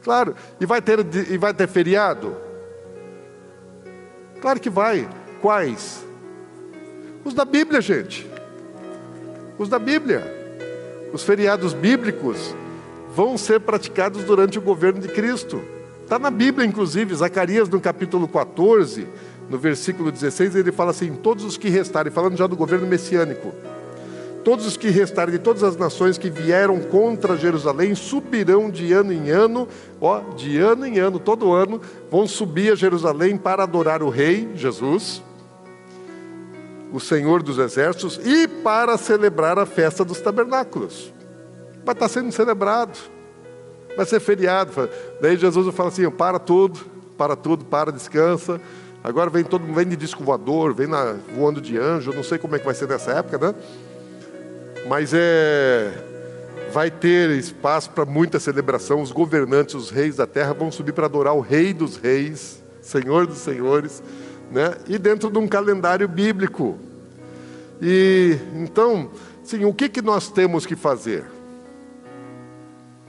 Claro. E vai ter e vai ter feriado? Claro que vai. Quais? Os da Bíblia, gente. Os da Bíblia. Os feriados bíblicos vão ser praticados durante o governo de Cristo. Está na Bíblia, inclusive, Zacarias no capítulo 14, no versículo 16, ele fala assim: todos os que restarem, falando já do governo messiânico, todos os que restarem de todas as nações que vieram contra Jerusalém subirão de ano em ano, ó, de ano em ano, todo ano, vão subir a Jerusalém para adorar o Rei Jesus, o Senhor dos Exércitos, e para celebrar a festa dos tabernáculos vai estar sendo celebrado, vai ser feriado. Daí Jesus fala assim: para tudo, para tudo, para, descansa. Agora vem todo mundo, vem de disco voador, vem na, voando de anjo, não sei como é que vai ser nessa época, né? Mas é, vai ter espaço para muita celebração. Os governantes, os reis da terra vão subir para adorar o Rei dos Reis, Senhor dos Senhores, né? E dentro de um calendário bíblico. E então, sim, o que que nós temos que fazer?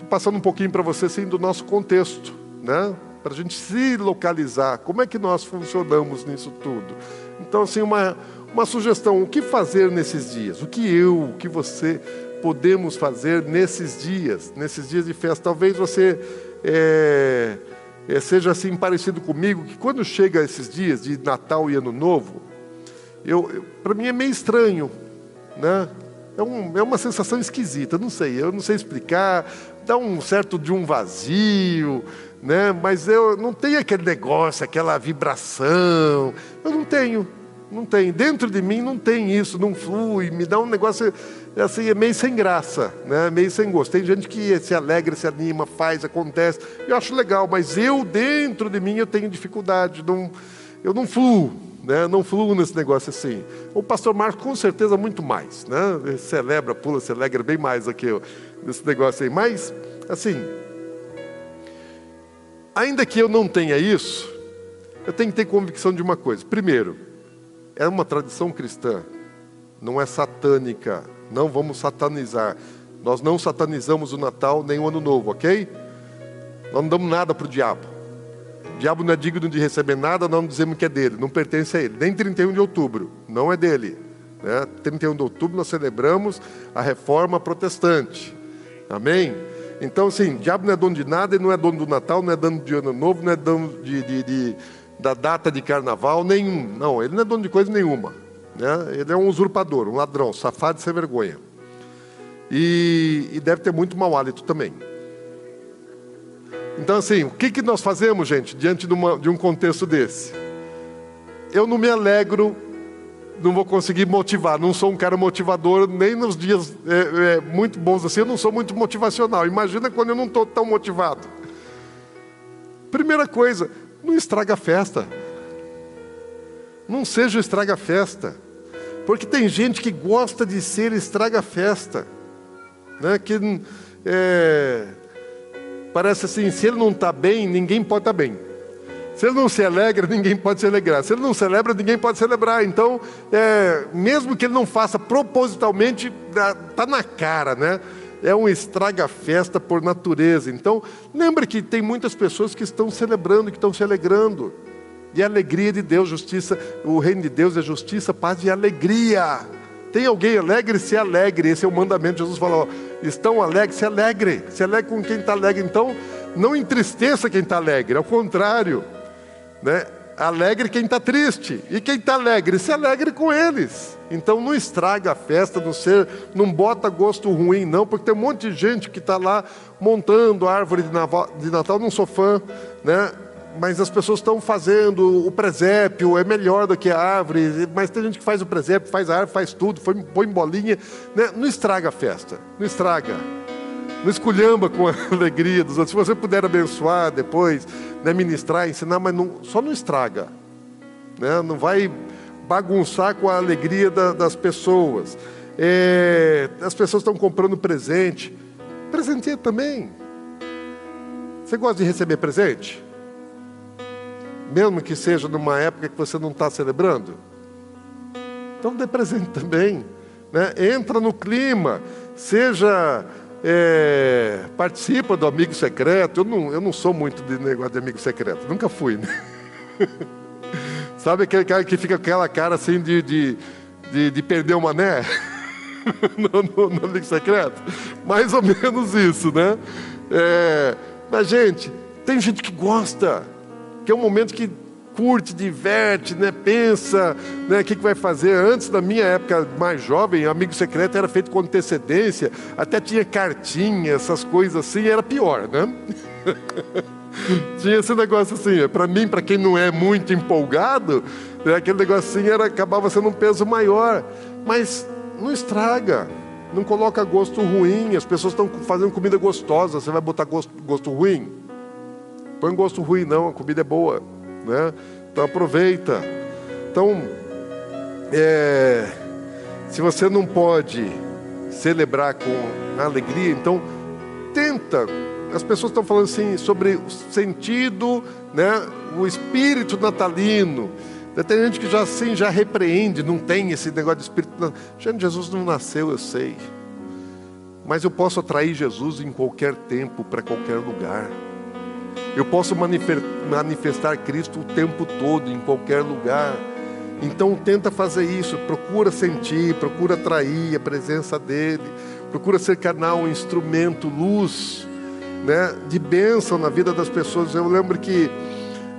passando um pouquinho para você assim, do nosso contexto, né? Para a gente se localizar, como é que nós funcionamos nisso tudo. Então, assim, uma, uma sugestão: o que fazer nesses dias? O que eu, o que você podemos fazer nesses dias, nesses dias de festa? Talvez você é, é, seja assim parecido comigo, que quando chega esses dias de Natal e Ano Novo, eu, eu para mim é meio estranho, né? É, um, é, uma sensação esquisita, não sei, eu não sei explicar, dá um certo de um vazio, né? mas eu não tenho aquele negócio, aquela vibração, eu não tenho, não tenho, dentro de mim não tem isso, não flui, me dá um negócio assim, é meio sem graça, né? meio sem gosto. Tem gente que se alegra, se anima, faz, acontece, eu acho legal, mas eu dentro de mim eu tenho dificuldade, não, eu não fluo né? não fluo nesse negócio assim. O pastor Marcos, com certeza, muito mais. Né? Ele celebra, pula, se alegra bem mais do que eu nesse negócio aí. Mas, assim, ainda que eu não tenha isso, eu tenho que ter convicção de uma coisa. Primeiro, é uma tradição cristã, não é satânica. Não vamos satanizar. Nós não satanizamos o Natal nem o Ano Novo, ok? Nós não damos nada para o diabo. O diabo não é digno de receber nada, não dizemos que é dele, não pertence a ele. Nem 31 de outubro, não é dele. Né? 31 de outubro nós celebramos a reforma protestante. Amém? Então, assim, o diabo não é dono de nada, ele não é dono do Natal, não é dono de Ano Novo, não é dono de, de, de da data de carnaval, nenhum. Não, ele não é dono de coisa nenhuma. Né? Ele é um usurpador, um ladrão, safado sem vergonha. E, e deve ter muito mau hálito também. Então, assim, o que, que nós fazemos, gente, diante de, uma, de um contexto desse? Eu não me alegro, não vou conseguir motivar, não sou um cara motivador, nem nos dias é, é, muito bons assim, eu não sou muito motivacional. Imagina quando eu não estou tão motivado. Primeira coisa, não estraga a festa. Não seja estraga-festa. Porque tem gente que gosta de ser estraga-festa. Né? Que é, parece assim, se ele não está bem, ninguém pode estar tá bem. Se ele não se alegra, ninguém pode se alegrar. Se ele não celebra, ninguém pode celebrar. Então, é, mesmo que ele não faça propositalmente, está na cara, né? É um estraga-festa por natureza. Então, lembre que tem muitas pessoas que estão celebrando, que estão se alegrando. E a alegria de Deus, justiça, o reino de Deus é justiça, paz e alegria. Tem alguém alegre? Se alegre. Esse é o mandamento. Jesus falou: estão alegres, se alegre. Se alegre com quem está alegre. Então, não entristeça quem está alegre, ao contrário. Né? Alegre quem está triste. E quem está alegre, se alegre com eles. Então não estraga a festa, não, ser, não bota gosto ruim, não, porque tem um monte de gente que está lá montando a árvore de Natal, não sou fã, né? mas as pessoas estão fazendo o presépio, é melhor do que a árvore, mas tem gente que faz o presépio, faz a árvore, faz tudo, põe bolinha, né? não estraga a festa, não estraga, não esculhamba com a alegria dos outros. Se você puder abençoar depois, né, ministrar, ensinar, mas não, só não estraga, né? não vai bagunçar com a alegria da, das pessoas. É, as pessoas estão comprando presente, presenteia também. Você gosta de receber presente? mesmo que seja numa época que você não está celebrando? Então dê presente também. Né? Entra no clima, seja. É, participa do amigo secreto. Eu não, eu não sou muito de negócio de amigo secreto, nunca fui. Né? Sabe aquele cara que fica com aquela cara assim de, de, de, de perder o mané? no, no, no, amigo secreto? Mais ou menos isso, né? É, mas, gente, tem gente que gosta que é um momento que curte, diverte, né? pensa, né? o que, que vai fazer. Antes da minha época mais jovem, amigo secreto era feito com antecedência, até tinha cartinha, essas coisas assim, era pior, né? tinha esse negócio assim, para mim, para quem não é muito empolgado, né? aquele negocinho era, acabava sendo um peso maior, mas não estraga. Não coloca gosto ruim, as pessoas estão fazendo comida gostosa, você vai botar gosto, gosto ruim? põe gosto ruim não, a comida é boa, né? Então aproveita. Então, é, se você não pode celebrar com alegria, então tenta. As pessoas estão falando assim sobre o sentido, né? O espírito natalino. Tem gente que já assim já repreende, não tem esse negócio de espírito. Gente, Jesus não nasceu, eu sei. Mas eu posso atrair Jesus em qualquer tempo, para qualquer lugar. Eu posso manifestar Cristo o tempo todo, em qualquer lugar. Então tenta fazer isso, procura sentir, procura atrair a presença dele, procura ser canal, um instrumento, luz, né, de bênção na vida das pessoas. Eu lembro que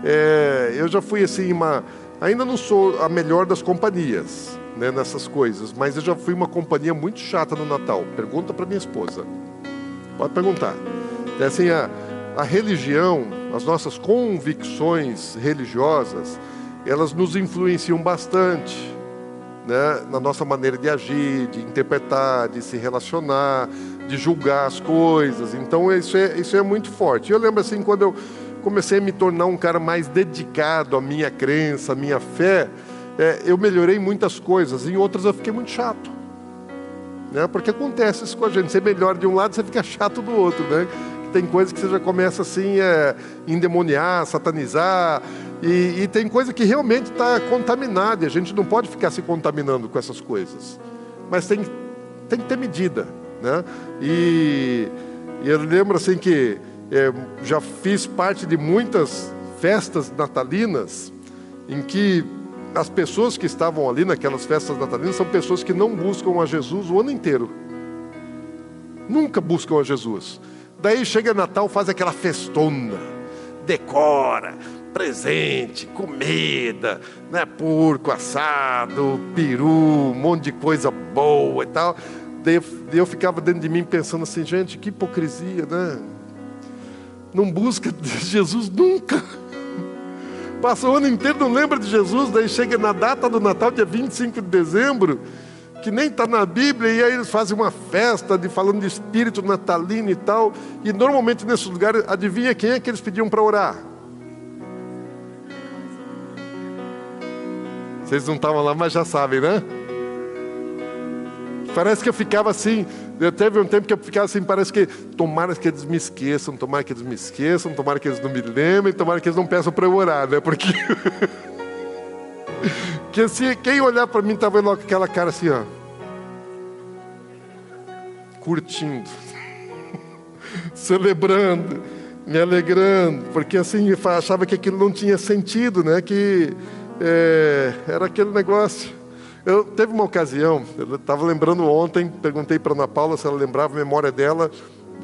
é, eu já fui assim uma, ainda não sou a melhor das companhias, né, nessas coisas, mas eu já fui uma companhia muito chata no Natal. Pergunta para minha esposa, pode perguntar. É assim a a religião, as nossas convicções religiosas, elas nos influenciam bastante né? na nossa maneira de agir, de interpretar, de se relacionar, de julgar as coisas. Então isso é, isso é muito forte. Eu lembro assim, quando eu comecei a me tornar um cara mais dedicado à minha crença, à minha fé, é, eu melhorei muitas coisas, em outras eu fiquei muito chato. Né? Porque acontece isso com a gente, você melhora de um lado, você fica chato do outro, né? Tem coisas que você já começa assim a é, endemoniar, satanizar, e, e tem coisa que realmente está contaminada, e a gente não pode ficar se contaminando com essas coisas. Mas tem, tem que ter medida. Né? E, e eu lembro assim que é, já fiz parte de muitas festas natalinas em que as pessoas que estavam ali naquelas festas natalinas são pessoas que não buscam a Jesus o ano inteiro. Nunca buscam a Jesus. Daí chega Natal, faz aquela festona, decora, presente, comida, né? porco assado, peru, um monte de coisa boa e tal. Daí eu ficava dentro de mim pensando assim, gente, que hipocrisia, né? não busca Jesus nunca. Passa o ano inteiro, não lembra de Jesus, daí chega na data do Natal, dia 25 de dezembro, que nem está na Bíblia, e aí eles fazem uma festa de falando de espírito natalino e tal. E normalmente nesses lugares, adivinha quem é que eles pediam para orar? Vocês não estavam lá, mas já sabem, né? Parece que eu ficava assim, eu teve um tempo que eu ficava assim, parece que tomara que eles me esqueçam, tomara que eles me esqueçam, tomara que eles não me lembrem, tomara que eles não peçam para eu orar, né? Porque que assim, quem olhar para mim estava logo com aquela cara assim, ó, curtindo, celebrando, me alegrando, porque assim achava que aquilo não tinha sentido, né? Que é, era aquele negócio. Eu teve uma ocasião, eu estava lembrando ontem, perguntei para Ana Paula se ela lembrava a memória dela.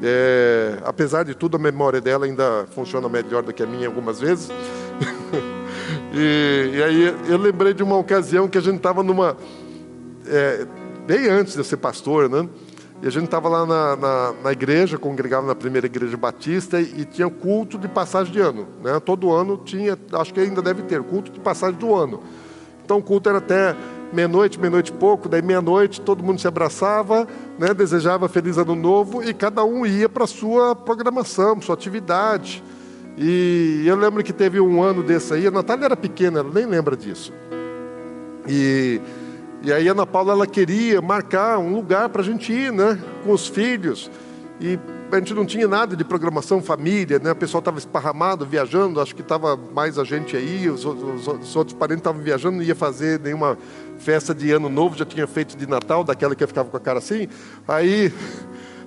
É, apesar de tudo, a memória dela ainda funciona melhor do que a minha algumas vezes. e, e, aí eu lembrei de uma ocasião que a gente estava numa. É, bem antes de eu ser pastor, né? E a gente estava lá na, na, na, igreja, congregava na primeira igreja batista e, e, tinha culto de passagem de ano. Né? Todo ano tinha, acho que ainda deve ter, culto de passagem do ano. Então o culto era até meia-noite, meia-noite e pouco, daí meia-noite todo mundo se abraçava, né, desejava feliz ano novo e cada um ia para sua programação, sua atividade. E eu lembro que teve um ano desse aí, a Natália era pequena, ela nem lembra disso. E, e aí a Ana Paula ela queria marcar um lugar para a gente ir, né, com os filhos. E a gente não tinha nada de programação família, né? O pessoal estava esparramado, viajando, acho que estava mais a gente aí, os, os, os outros parentes estavam viajando, não ia fazer nenhuma festa de ano novo, já tinha feito de Natal, daquela que ficava com a cara assim. Aí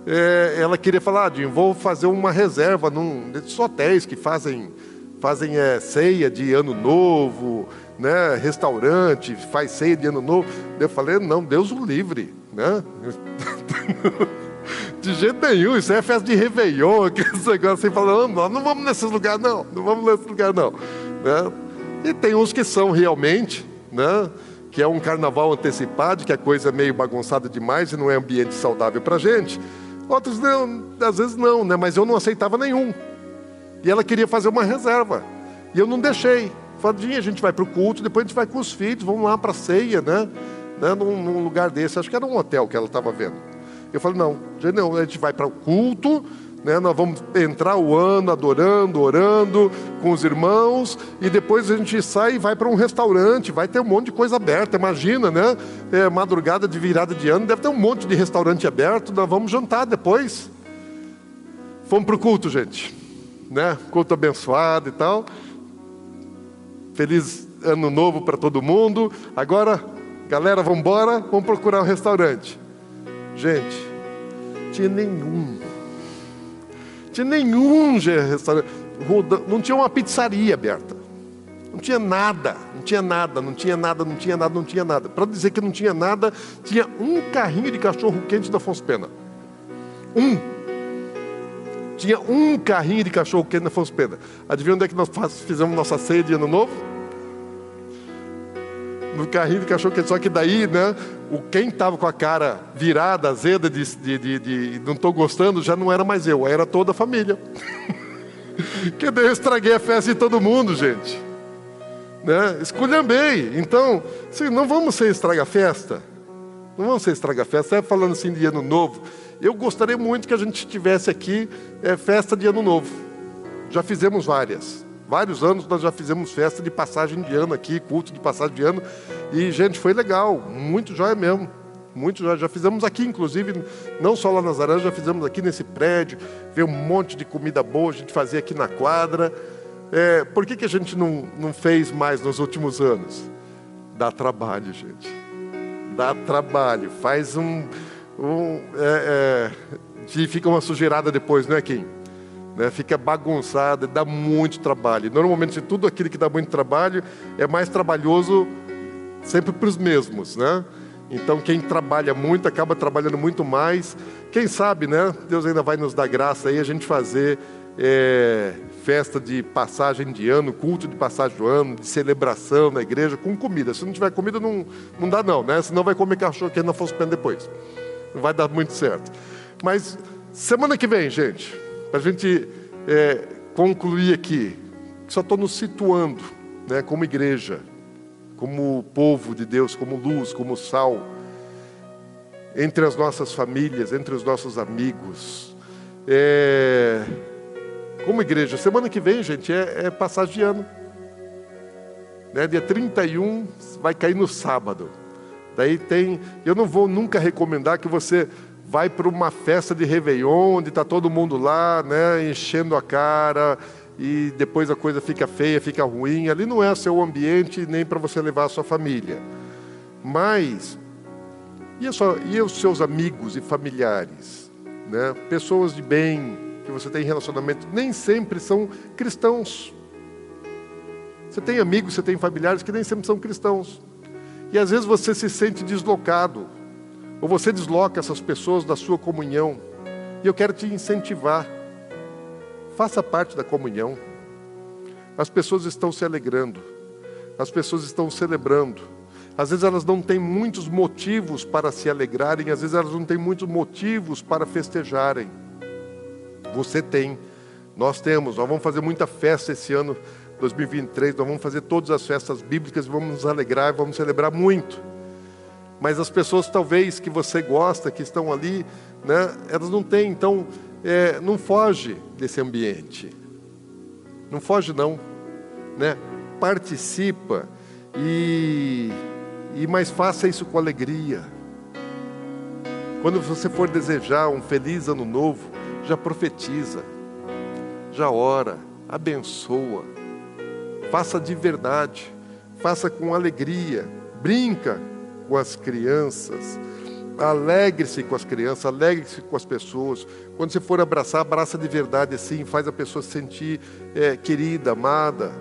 é, ela queria falar, ah, vou fazer uma reserva num desses hotéis que fazem, fazem é, ceia de ano novo, né? restaurante, faz ceia de ano novo. Eu falei, não, Deus o livre, né? De jeito nenhum, isso é festa de Réveillon, aqueles negócios assim, falando, não, não vamos nesses lugares não, não vamos nesses lugares não. Né? E tem uns que são realmente, né? que é um carnaval antecipado, que é coisa meio bagunçada demais e não é ambiente saudável para gente. Outros não, às vezes não, né? mas eu não aceitava nenhum. E ela queria fazer uma reserva. E eu não deixei. Falei, a gente vai para o culto, depois a gente vai com os filhos, vamos lá para a ceia, né? né? Num, num lugar desse. Acho que era um hotel que ela estava vendo. Eu falei, não, não, a gente vai para o culto, né? nós vamos entrar o ano adorando, orando com os irmãos, e depois a gente sai e vai para um restaurante, vai ter um monte de coisa aberta, imagina, né? É, madrugada de virada de ano, deve ter um monte de restaurante aberto, nós vamos jantar depois. Fomos para o culto, gente. Né? Culto abençoado e tal. Feliz ano novo para todo mundo. Agora, galera, vamos embora, vamos procurar um restaurante. Gente, tinha nenhum. Tinha nenhum restaurante. Não tinha uma pizzaria aberta. Não tinha nada, não tinha nada, não tinha nada, não tinha nada, não tinha nada. Para dizer que não tinha nada, tinha um carrinho de cachorro quente da Afonso Pena. Um. Tinha um carrinho de cachorro quente da Afonso Pena. Adivinha onde é que nós fizemos nossa ceia de ano novo? No carrinho de cachorro quente. Só que daí, né, o quem estava com a cara virada, azeda, de, de, de, de não estou gostando, já não era mais eu, era toda a família. que daí eu estraguei a festa de todo mundo, gente. Né? Esculhambei. Então, assim, não vamos ser estraga-festa. Não vamos ser estraga-festa. falando assim de ano novo. Eu gostaria muito que a gente tivesse aqui é, festa de ano novo. Já fizemos várias. Vários anos nós já fizemos festa de passagem de ano aqui, culto de passagem de ano. E, gente, foi legal, muito jóia mesmo. Muito jóia. Já fizemos aqui, inclusive, não só lá nas Aranhas, já fizemos aqui nesse prédio. Veio um monte de comida boa, a gente fazia aqui na quadra. É, por que, que a gente não, não fez mais nos últimos anos? Dá trabalho, gente. Dá trabalho. Faz um. um é, é, fica uma sujeirada depois, não é, Kim? Né, fica bagunçada, dá muito trabalho. Normalmente, tudo aquilo que dá muito trabalho é mais trabalhoso sempre para os mesmos, né? Então, quem trabalha muito acaba trabalhando muito mais. Quem sabe, né? Deus ainda vai nos dar graça aí a gente fazer é, festa de passagem de ano, culto de passagem do ano, de celebração na igreja com comida. Se não tiver comida, não, não dá não, né? Senão vai comer cachorro que não fosse pena depois. Não vai dar muito certo. Mas semana que vem, gente, para a gente é, concluir aqui, só estou nos situando, né, como igreja, como povo de Deus, como luz, como sal, entre as nossas famílias, entre os nossos amigos. É... Como igreja, semana que vem, gente, é, é passagem de ano. Né? Dia 31 vai cair no sábado. Daí tem. Eu não vou nunca recomendar que você vai para uma festa de Réveillon, onde está todo mundo lá, né, enchendo a cara, e depois a coisa fica feia, fica ruim. Ali não é seu ambiente nem para você levar a sua família. Mas, e, só, e os seus amigos e familiares? Né? Pessoas de bem, que você tem relacionamento, nem sempre são cristãos. Você tem amigos, você tem familiares que nem sempre são cristãos. E às vezes você se sente deslocado, ou você desloca essas pessoas da sua comunhão. E eu quero te incentivar Faça parte da comunhão. As pessoas estão se alegrando, as pessoas estão celebrando. Às vezes elas não têm muitos motivos para se alegrarem, às vezes elas não têm muitos motivos para festejarem. Você tem, nós temos, nós vamos fazer muita festa esse ano 2023, nós vamos fazer todas as festas bíblicas, vamos nos alegrar, vamos celebrar muito. Mas as pessoas talvez que você gosta, que estão ali, né, elas não têm, então é, não foge desse ambiente. Não foge não, né? Participa. E, e mais faça isso com alegria. Quando você for desejar um feliz ano novo, já profetiza, já ora, abençoa, faça de verdade, faça com alegria, brinca com as crianças, Alegre-se com as crianças, alegre-se com as pessoas. Quando você for abraçar, abraça de verdade assim, faz a pessoa se sentir é, querida, amada.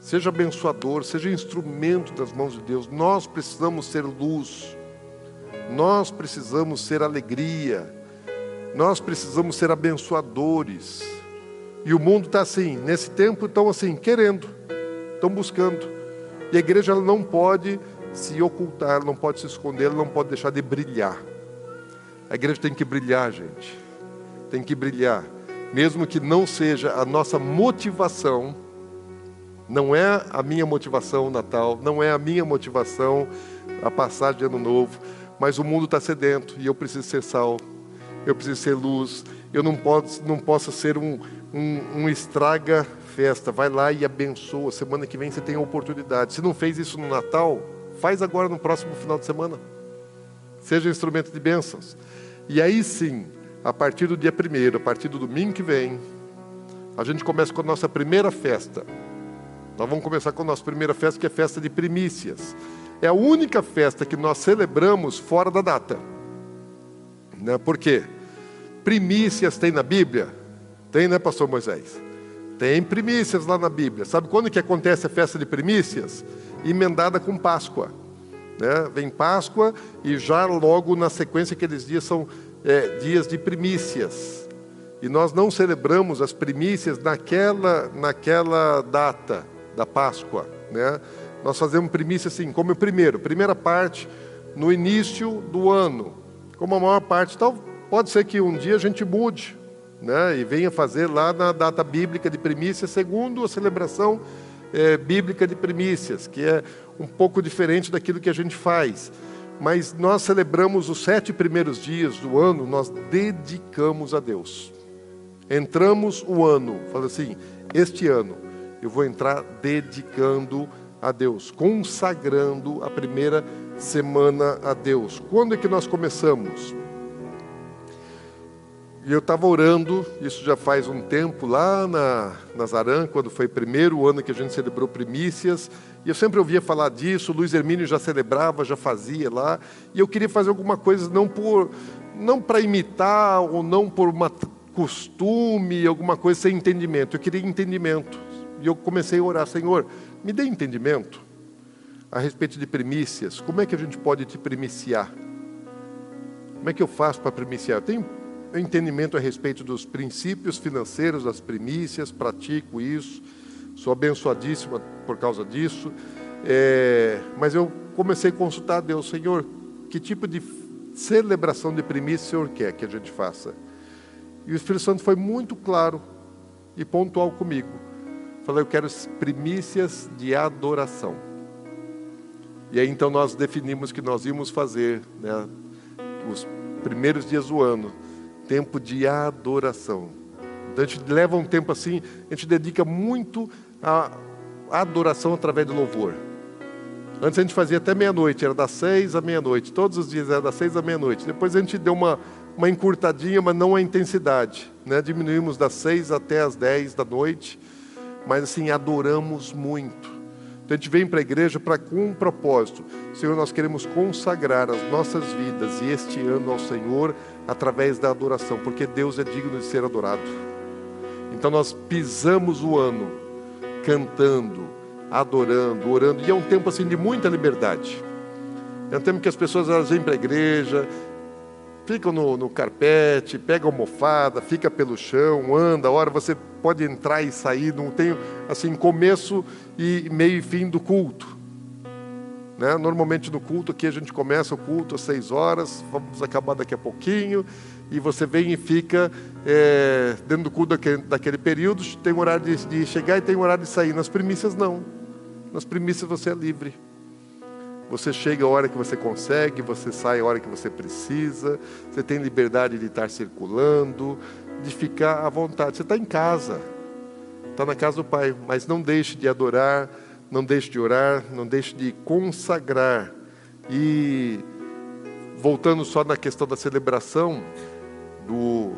Seja abençoador, seja instrumento das mãos de Deus. Nós precisamos ser luz, nós precisamos ser alegria, nós precisamos ser abençoadores. E o mundo está assim, nesse tempo estão assim, querendo, estão buscando. E a igreja não pode se ocultar, não pode se esconder, não pode deixar de brilhar. A igreja tem que brilhar, gente. Tem que brilhar. Mesmo que não seja a nossa motivação, não é a minha motivação o Natal, não é a minha motivação a passagem de ano novo, mas o mundo está sedento e eu preciso ser sal, eu preciso ser luz, eu não posso, não posso ser um, um, um estraga festa. Vai lá e abençoa. Semana que vem você tem a oportunidade. Se não fez isso no Natal, Faz agora no próximo final de semana. Seja instrumento de bênçãos. E aí sim, a partir do dia primeiro, a partir do domingo que vem, a gente começa com a nossa primeira festa. Nós vamos começar com a nossa primeira festa, que é a festa de primícias. É a única festa que nós celebramos fora da data. Né? Por quê? Primícias tem na Bíblia? Tem, né, pastor Moisés? Tem primícias lá na Bíblia. Sabe quando que acontece a festa de primícias? Emendada com Páscoa. Né? Vem Páscoa e já logo na sequência aqueles dias são é, dias de primícias. E nós não celebramos as primícias naquela, naquela data da Páscoa. Né? Nós fazemos primícia assim, como o primeiro, primeira parte no início do ano. Como a maior parte, então, pode ser que um dia a gente mude né? e venha fazer lá na data bíblica de primícia, segundo a celebração é, bíblica de primícias, que é um pouco diferente daquilo que a gente faz. Mas nós celebramos os sete primeiros dias do ano, nós dedicamos a Deus. Entramos o ano, fala assim: este ano eu vou entrar dedicando a Deus, consagrando a primeira semana a Deus. Quando é que nós começamos? E eu estava orando, isso já faz um tempo, lá na Nazarã, quando foi o primeiro ano que a gente celebrou primícias, e eu sempre ouvia falar disso, o Luiz Hermínio já celebrava, já fazia lá, e eu queria fazer alguma coisa não por não para imitar ou não por uma costume, alguma coisa sem entendimento. Eu queria entendimento. E eu comecei a orar, Senhor, me dê entendimento a respeito de primícias. Como é que a gente pode te primiciar? Como é que eu faço para primiciar? Eu tenho entendimento a respeito dos princípios financeiros das primícias, pratico isso, sou abençoadíssima por causa disso. É, mas eu comecei a consultar a Deus, Senhor, que tipo de celebração de primícia o Senhor quer que a gente faça? E o Espírito Santo foi muito claro e pontual comigo. Falei, eu quero primícias de adoração. E aí então nós definimos que nós íamos fazer né, os primeiros dias do ano, tempo de adoração. Então a gente leva um tempo assim, a gente dedica muito à adoração através do louvor. Antes a gente fazia até meia-noite, era das seis à meia-noite. Todos os dias era das seis à meia-noite. Depois a gente deu uma, uma encurtadinha, mas não a intensidade. Né? Diminuímos das seis até as dez da noite. Mas assim, adoramos muito. Então a gente vem para a igreja para com um propósito. Senhor, nós queremos consagrar as nossas vidas e este ano ao Senhor através da adoração, porque Deus é digno de ser adorado. Então nós pisamos o ano cantando, adorando, orando. E é um tempo assim de muita liberdade. É um tempo que as pessoas elas vêm para a igreja, ficam no, no carpete, pegam almofada, fica pelo chão, anda, hora você pode entrar e sair, não tem assim começo e meio e fim do culto. Né? Normalmente no culto aqui a gente começa o culto às seis horas, vamos acabar daqui a pouquinho, e você vem e fica é, dentro do culto daquele, daquele, período, tem um horário de, de chegar e tem um horário de sair. Nas primícias não. Nas primícias você é livre. Você chega a hora que você consegue, você sai a hora que você precisa, você tem liberdade de estar circulando, de ficar à vontade. Você está em casa, está na casa do Pai, mas não deixe de adorar, não deixe de orar, não deixe de consagrar. E voltando só na questão da celebração do,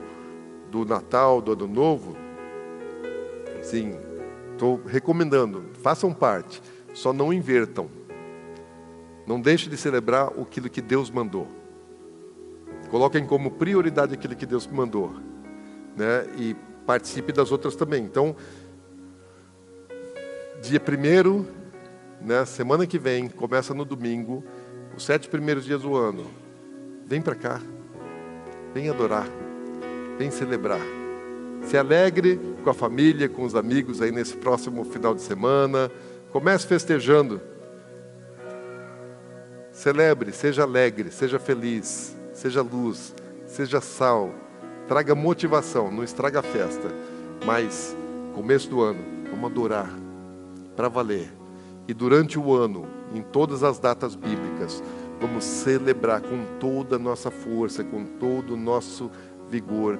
do Natal, do Ano Novo, sim, estou recomendando, façam parte, só não invertam. Não deixe de celebrar aquilo que Deus mandou. Coloquem como prioridade aquilo que Deus mandou. Né? E participe das outras também. Então, dia primeiro, né, semana que vem, começa no domingo, os sete primeiros dias do ano. Vem para cá. Vem adorar. Vem celebrar. Se alegre com a família, com os amigos aí nesse próximo final de semana. Comece festejando. Celebre, seja alegre, seja feliz, seja luz, seja sal. Traga motivação, não estraga a festa. Mas, começo do ano, vamos adorar para valer. E durante o ano, em todas as datas bíblicas, vamos celebrar com toda a nossa força, com todo o nosso vigor